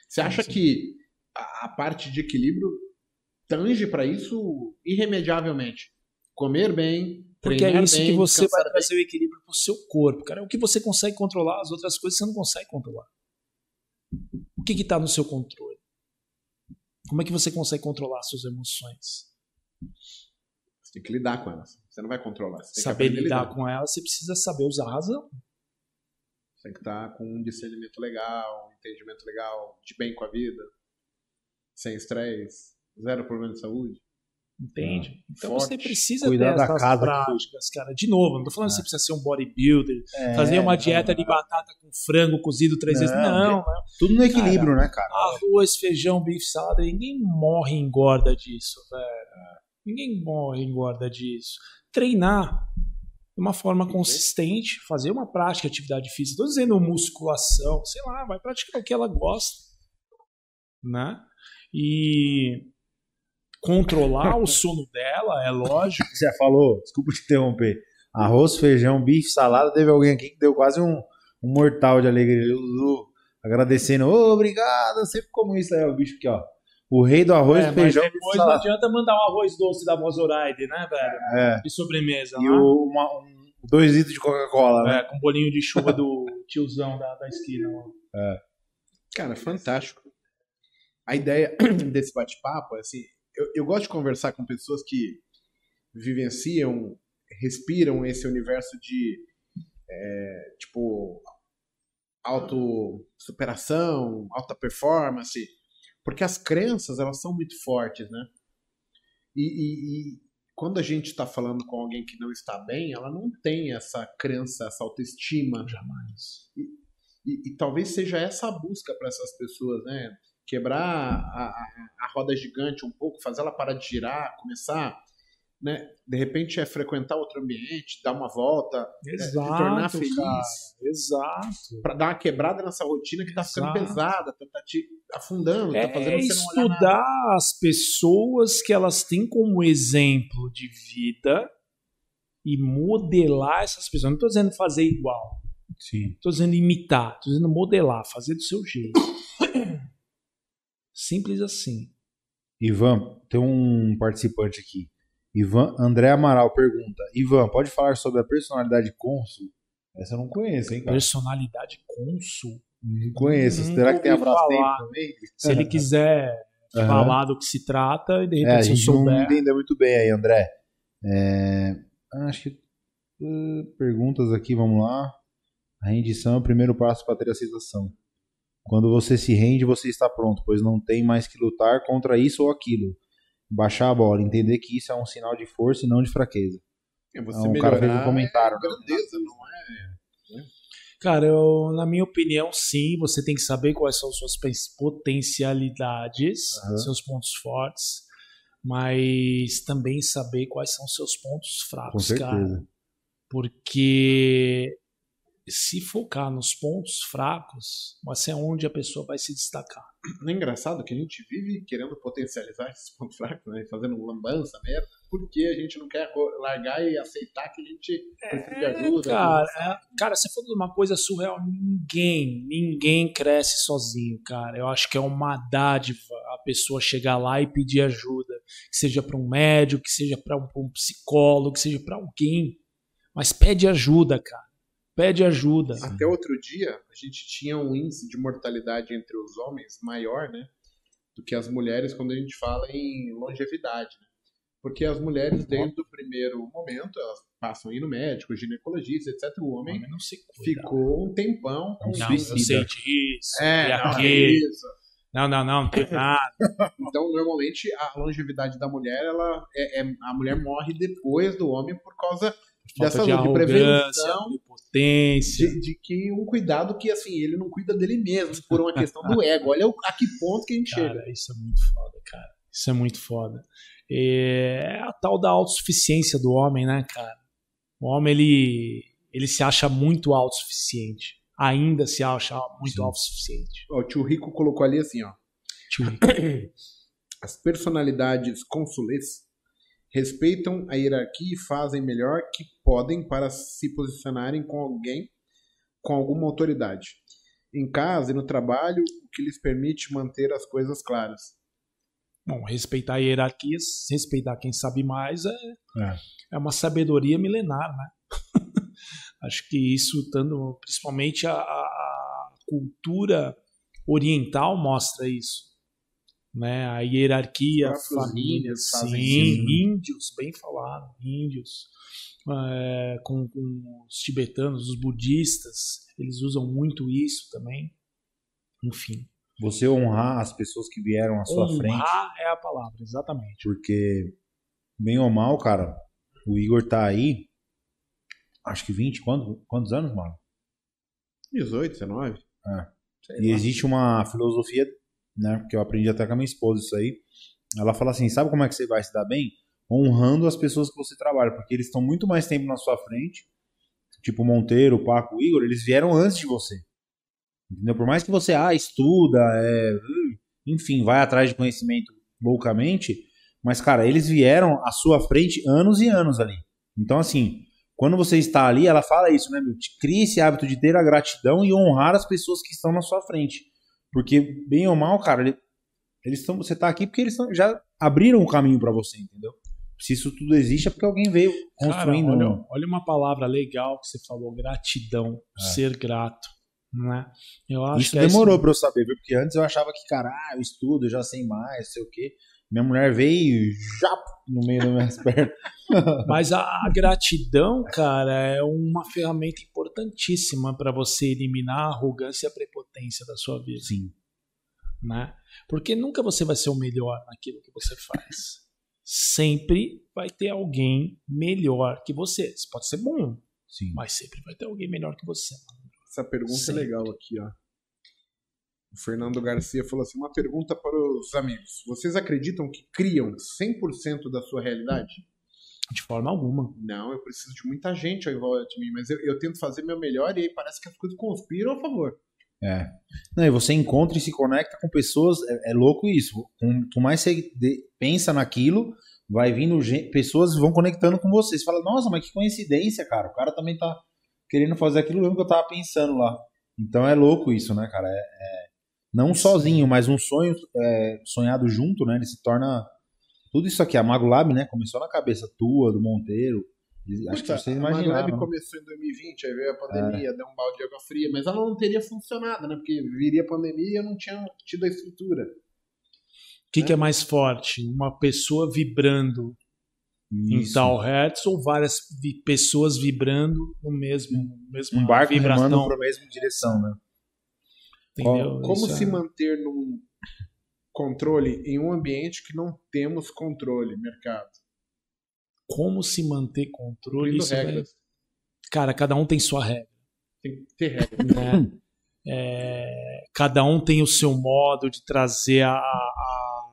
Você acha sim. que a, parte de equilíbrio tange pra isso irremediavelmente? Comer bem, Porque é treinar isso bem, que você vai bem. trazer o equilíbrio pro seu corpo, cara. É o que você consegue controlar, as outras coisas você não consegue controlar. O que está no seu controle? Como é que você consegue controlar as suas emoções? Você tem que lidar com elas. Você não vai controlar. Saber a lidar com elas, você precisa saber usar a razão. Você tem que estar com um discernimento legal, um entendimento legal, de bem com a vida, sem estresse, zero problema de saúde. Entende? Então forte. você precisa Cuidar ter da essas casa. práticas, cara. De novo, não tô falando que você precisa ser um bodybuilder, É, fazer uma não, dieta de batata com frango cozido três vezes. Não, Não, não. Tudo no equilíbrio, né, cara? Arroz, feijão, bife, salada, ninguém morre engorda disso, velho. Ninguém morre engorda disso. Treinar de uma forma consistente, fazer uma prática de atividade física. Estou dizendo musculação, sei lá, vai praticar o que ela gosta, né? E controlar o sono dela, é lógico. Você falou, desculpa te interromper. Arroz, feijão, bife, salada. Teve alguém aqui que deu quase um, um mortal de alegria. O Lulu agradecendo. Ô, obrigado. Sempre como isso aí, ó, o bicho aqui, ó. O rei do arroz, É, mas feijão, bife, depois não adianta mandar um arroz doce da Mozoraide, né, velho? É. De sobremesa. E lá. o, uma, um, dois litros de Coca-Cola, né? É, com bolinho de chuva do tiozão da, da esquina. lá. Cara, fantástico. A ideia desse bate-papo é assim, eu, eu gosto de conversar com pessoas que vivenciam, respiram esse universo de é, tipo autossuperação, alta performance, porque as crenças elas são muito fortes, né? E, e- e quando a gente está falando com alguém que não está bem, ela não tem essa crença, essa autoestima. Jamais. E, e talvez seja essa a busca para essas pessoas, né? Quebrar a, a, a roda gigante um pouco, fazer ela parar de girar, começar, né? De repente é frequentar outro ambiente, dar uma volta, Exato, se tornar feliz. cara. Exato. Pra dar uma quebrada nessa rotina que tá ficando pesada, tá, tá te afundando, tá É fazendo você não olhar nada. estudar as pessoas que elas têm como exemplo de vida e modelar essas pessoas. Não estou dizendo fazer igual, Sim. estou dizendo imitar, estou dizendo modelar, fazer do seu jeito. Simples assim. Ivan, tem um participante aqui. Ivan André Amaral pergunta: Ivan, pode falar sobre a personalidade cônsul? Essa eu não conheço, hein, cara? Personalidade cônsul. Não conheço. Nunca Será que tem a falar. também? Se ele quiser Aham. falar do que se trata e de É, a repente eu gente não souber. entendeu muito bem aí, André. É, acho que. uh, perguntas aqui, vamos lá. A rendição é o primeiro passo para ter aceitação. Quando você se rende, você está pronto, pois não tem mais que lutar contra isso ou aquilo. Baixar a bola, entender que isso é um sinal de força e não de fraqueza. É você Então, o cara fez um melhorar comentário. é grandeza, não é? Cara, eu, na minha opinião, sim, você tem que saber quais são suas potencialidades, Aham. seus pontos fortes, mas também saber quais são seus pontos Com fracos, certeza. cara. Porque se focar nos pontos fracos, vai ser onde a pessoa vai se destacar. Não é engraçado que a gente vive querendo potencializar esses pontos fracos, né? Fazendo lambança, merda. Por que a gente não quer largar e aceitar que a gente precisa de ajuda? É, cara, é- cara, você falou de uma coisa surreal. Ninguém, ninguém cresce sozinho, cara. Eu acho que é uma dádiva a pessoa chegar lá e pedir ajuda. Que seja para um médico, que seja para um, pra um psicólogo, que seja para alguém. Mas pede ajuda, cara. Pede ajuda. Até outro dia, a gente tinha um índice de mortalidade entre os homens maior, né? Do que as mulheres quando a gente fala em longevidade, né? Porque as mulheres, desde o primeiro momento, elas passam a ir no médico, ginecologista, etc. O O homem homem não se cuida. ficou um tempão com É um Não, eu suicida. sei disso. É, e não, é isso. Não, não, não, não tem nada. Então, normalmente, a longevidade da mulher, ela é, é- a mulher morre depois do homem por causa Falta Dessa de de prevenção, prepotência. de, de que um cuidado que, assim, ele não cuida dele mesmo, por uma questão do ego. Olha a que ponto que a gente chega. Cara, isso é muito foda, cara. Isso é muito foda. É a tal da autossuficiência do homem, né, cara? O homem, ele, ele se acha muito autossuficiente. Ainda se acha muito Sim. autossuficiente. Ó, o tio Rico colocou ali assim, ó. Tio Rico. As personalidades consulês respeitam a hierarquia e fazem melhor que podem para se posicionarem com alguém com alguma autoridade. Em casa e no trabalho, o que lhes permite manter as coisas claras. Bom, respeitar hierarquias, respeitar quem sabe mais é, É. é uma sabedoria milenar, né? Acho que isso, tanto, principalmente a, a- cultura oriental mostra isso. Né? A hierarquia, família, sim? Índios, bem falado, índios, é, com, com os tibetanos, os budistas, eles usam muito isso também. Enfim, Você honrar as pessoas que vieram à sua frente. honrar é a palavra, exatamente. Porque, bem ou mal, cara, o Igor tá aí. Acho que 20, quantos, quantos anos, mano? 18, 19? É. E existe uma filosofia, né? Que eu aprendi até com a minha esposa isso aí. Ela fala assim: sabe como é que você vai se dar bem? Honrando as pessoas que você trabalha, porque eles estão muito mais tempo na sua frente. Tipo Monteiro, Paco, Igor, eles vieram antes de você. Entendeu? Por mais que você ah, estuda, é, hum, enfim, vai atrás de conhecimento loucamente, mas cara, eles vieram à sua frente anos e anos ali. Então assim, quando você está ali, ela fala isso, né, meu? Te Crie esse hábito de ter a gratidão e honrar as pessoas que estão na sua frente. Porque, bem ou mal, cara, ele- eles estão. Você tá aqui porque eles tão- já abriram o caminho pra você, entendeu? Se isso tudo existe, é porque alguém veio Cara, construindo. olha, um- olha uma palavra legal que você falou, gratidão, ser grato. Né? Eu acho Isso que é demorou pra eu saber? Porque antes eu achava que, cara, ah, eu estudo, eu já sei mais, sei o quê. Minha mulher veio já no meio das minhas pernas. Mas a, a gratidão, cara, é uma ferramenta importantíssima para você eliminar a arrogância e a prepotência da sua vida, Sim. né? Porque nunca você vai ser o melhor naquilo que você faz. Sempre vai ter alguém melhor que você. Você pode ser bom, Sim. mas sempre vai ter alguém melhor que você. Essa pergunta Sempre. é legal aqui, ó. O Fernando Garcia falou assim: uma pergunta para os amigos. Vocês acreditam que criam 100% da sua realidade? De forma alguma. Não, eu preciso de muita gente ao volta de mim, mas eu, eu tento fazer meu melhor e aí parece que as coisas conspiram a favor. É. Não, e você encontra e se conecta com pessoas, é, é louco isso. Quanto mais você pensa naquilo, vai vindo gente, pessoas vão conectando com você. Você fala, nossa, mas que coincidência, cara. O cara também tá querendo fazer aquilo mesmo que eu tava pensando lá. Então é louco isso, né, cara? É, é não sozinho, mas um sonho é, sonhado junto, né? Ele se torna. Tudo isso aqui, a Mago Lab, né? Começou na cabeça tua, do Monteiro, Acho que vocês imaginaram. A Maglab começou em 2020, aí veio a pandemia, é. deu um balde de água fria, mas ela não teria funcionado, né? Porque viria a pandemia e eu não tinha tido a estrutura. O que, né? que é mais forte? Uma pessoa vibrando Isso. em tal hertz ou várias vi pessoas vibrando no mesmo, mesmo um barco remando para a mesma direção, né? Entendeu? Como Isso se é... manter num controle em um ambiente que não temos controle, mercado? Como se manter controle. Isso é... Cara, cada um tem sua regra. Tem que ter regra. Né? É, cada um tem o seu modo de trazer a, a,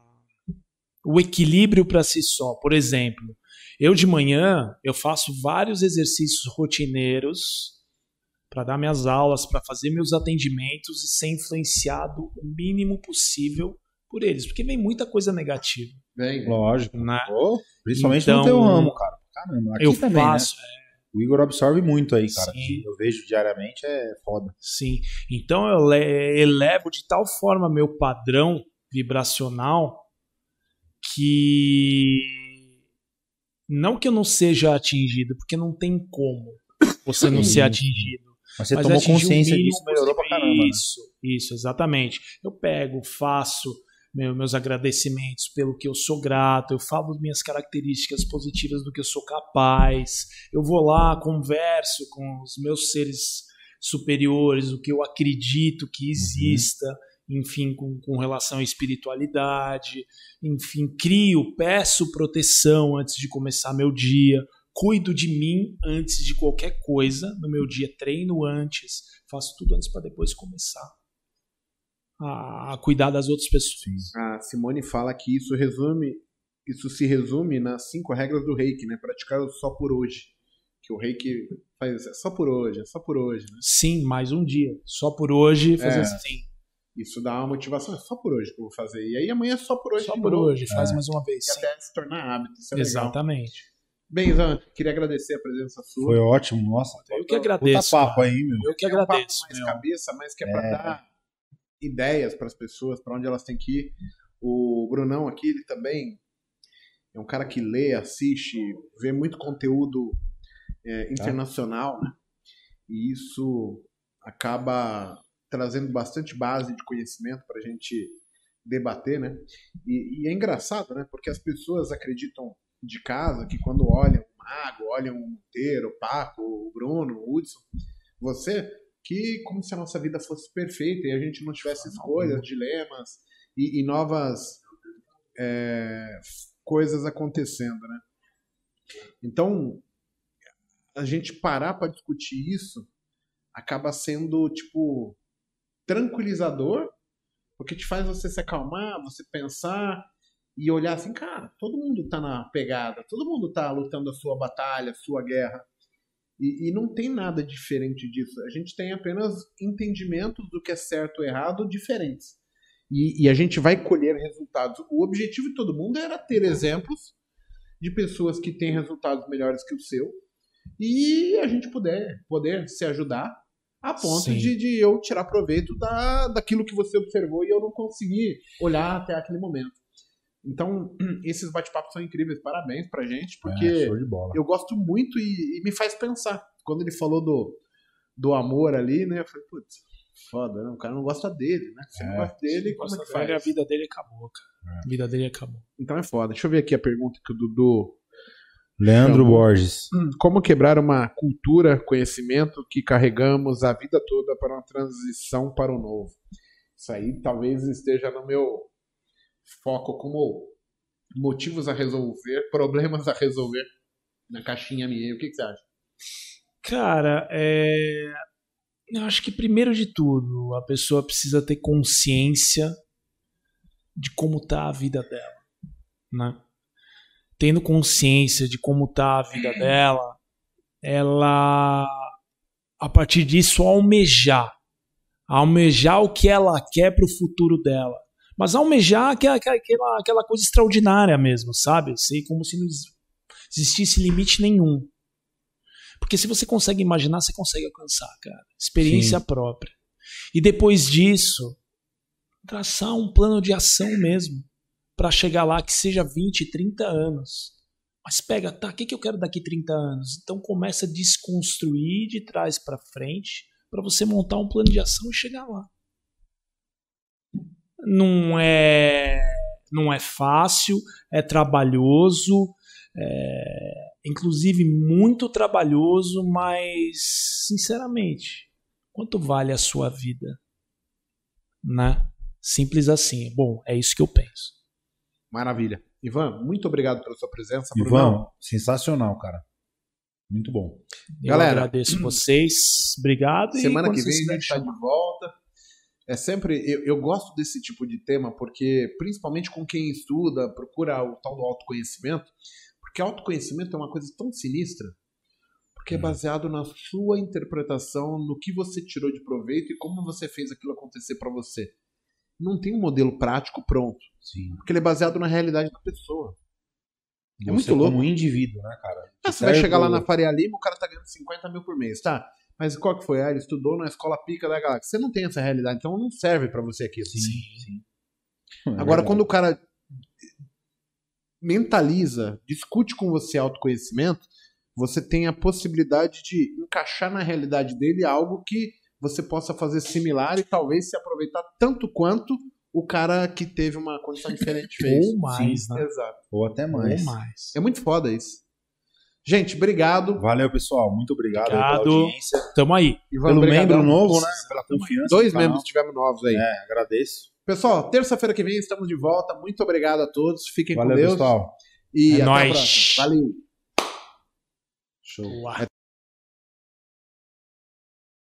o equilíbrio para si só. Por exemplo, eu de manhã eu faço vários exercícios rotineiros para dar minhas aulas, para fazer meus atendimentos e ser influenciado o mínimo possível por eles, porque vem muita coisa negativa. Vem, lógico. Né? Oh, principalmente então, no teu ramo, cara. Caramba, aqui eu também, né? faço. Né? O Igor absorve muito aí, cara. Eu vejo diariamente, é foda. Sim. Então eu elevo de tal forma meu padrão vibracional que não que eu não seja atingido, porque não tem como você não ser atingido. Mas você Mas tomou consciência disso, melhorou pra caramba. Né? Isso, né? isso, exatamente. Eu pego, faço, meu, meus agradecimentos pelo que eu sou grato, eu falo minhas características positivas do que eu sou capaz, eu vou lá, converso com os meus seres superiores, o que eu acredito que exista, uhum. enfim, com, com relação à espiritualidade, enfim, crio, peço proteção antes de começar meu dia, cuido de mim antes de qualquer coisa. No meu dia, treino antes, faço tudo antes para depois começar a, cuidar das outras pessoas. A Simone fala que isso resume, isso se resume nas cinco regras do reiki, né? Praticar só por hoje. Que o reiki faz é só por hoje, é só por hoje, né? Sim, mais um dia. Só por hoje fazer é, assim. Isso dá uma motivação, é só por hoje que eu vou fazer. E aí amanhã é só por hoje. Só por novo. hoje, faz é. mais uma vez. E até se tornar hábito. É Exatamente. Legal. Bem, Zan, queria agradecer a presença sua. Foi ótimo, nossa. Eu que agradeço. Puta papo aí, meu. Eu que agradeço. É um papo mais meu. cabeça, mas que é, é. pra dar ideias para as pessoas, para onde elas têm que ir. O Brunão aqui, ele também é um cara que lê, assiste, vê muito conteúdo é, tá. internacional, né? E isso acaba trazendo bastante base de conhecimento para a gente debater, né? E, e, é engraçado, né? Porque as pessoas acreditam de casa que quando olham o Mago, olham o Monteiro, o Paco, o Bruno, o Hudson, você que como se a nossa vida fosse perfeita e a gente não tivesse escolhas, dilemas e, e novas é, coisas acontecendo, né? Então, a gente parar para discutir isso acaba sendo tipo tranquilizador, porque te faz você se acalmar, você pensar e olhar assim, cara, todo mundo tá na pegada, todo mundo tá lutando a sua batalha, a sua guerra. E, e, não tem nada diferente disso. A gente tem apenas entendimentos do que é certo ou errado diferentes. E, e, a gente vai colher resultados. O objetivo de todo mundo era ter exemplos de pessoas que têm resultados melhores que o seu e a gente puder poder se ajudar a ponto de, de, eu tirar proveito da, daquilo que você observou e eu não consegui olhar até aquele momento. Então, esses bate-papos são incríveis. Parabéns pra gente, porque é, eu gosto muito e, e, me faz pensar. Quando ele falou do, do amor ali, né? Eu falei, putz, foda, né? O cara não gosta dele, né? Você é, não gosta dele, como é que faz? A vida dele acabou, cara. É. A vida dele acabou. Então é foda. Deixa eu ver aqui a pergunta que o Dudu. Leandro chamou. Borges. Hum, como quebrar uma cultura, conhecimento que carregamos a vida toda para uma transição para o novo? Isso aí talvez esteja no meu foco como motivos a resolver, problemas a resolver na caixinha minha. O que, que você acha? Cara, é... Eu acho que primeiro de tudo, a pessoa precisa ter consciência de como tá a vida dela, né? Tendo consciência de como tá a vida dela, ela a partir disso almejar, almejar o que ela quer para o futuro dela, mas almejar aquela, aquela, aquela coisa extraordinária mesmo, sabe? Sei como se não existisse limite nenhum. Porque se você consegue imaginar, você consegue alcançar, cara. Experiência Sim. própria. E depois disso, traçar um plano de ação mesmo. para chegar lá que seja 20, 30 anos. Mas pega, tá, o que, que eu quero daqui 30 anos? Então começa a desconstruir de trás para frente para você montar um plano de ação e chegar lá. Não é, não é fácil, é trabalhoso, é, inclusive muito trabalhoso, mas sinceramente, quanto vale a sua vida? Né? Simples assim. Bom, é isso que eu penso. Maravilha. Ivan, muito obrigado pela sua presença. Ivan, Brunão. sensacional, cara. Muito bom. Eu Galera, agradeço vocês. Obrigado. Semana que vem a gente está de volta. É sempre. Eu, eu gosto desse tipo de tema porque, principalmente com quem estuda, procura o tal do autoconhecimento, porque autoconhecimento é uma coisa tão sinistra, porque é uhum. baseado na sua interpretação, no que você tirou de proveito e como você fez aquilo acontecer para você. Não tem um modelo prático pronto. Sim. Porque ele é baseado na realidade da pessoa. É muito louco. Como indivíduo, né, cara? Ah, você vai chegar lá na Faria Lima, o cara tá ganhando 50 mil por mês, tá? Mas qual que foi? Ah, ele estudou na escola pica da galáxia. Você não tem essa realidade, então não serve para você aquilo. Sim, sim. É Agora, quando o cara mentaliza, discute com você autoconhecimento, você tem a possibilidade de encaixar na realidade dele algo que você possa fazer similar e talvez se aproveitar tanto quanto o cara que teve uma condição diferente fez. Ou mais, Sim, né? Exato. Ou até mais. Ou mais. É muito foda isso. Gente, obrigado. Valeu, pessoal. Muito obrigado, obrigado. pela audiência. Tamo aí. Pelo membro novo, né? Pela confiança. Dois membros tivemos novos aí. É, agradeço. Pessoal, terça-feira que vem estamos de volta. Muito obrigado a todos. Fiquem Valeu, com Deus. pessoal. E é até nóis. a próxima. Valeu. Show.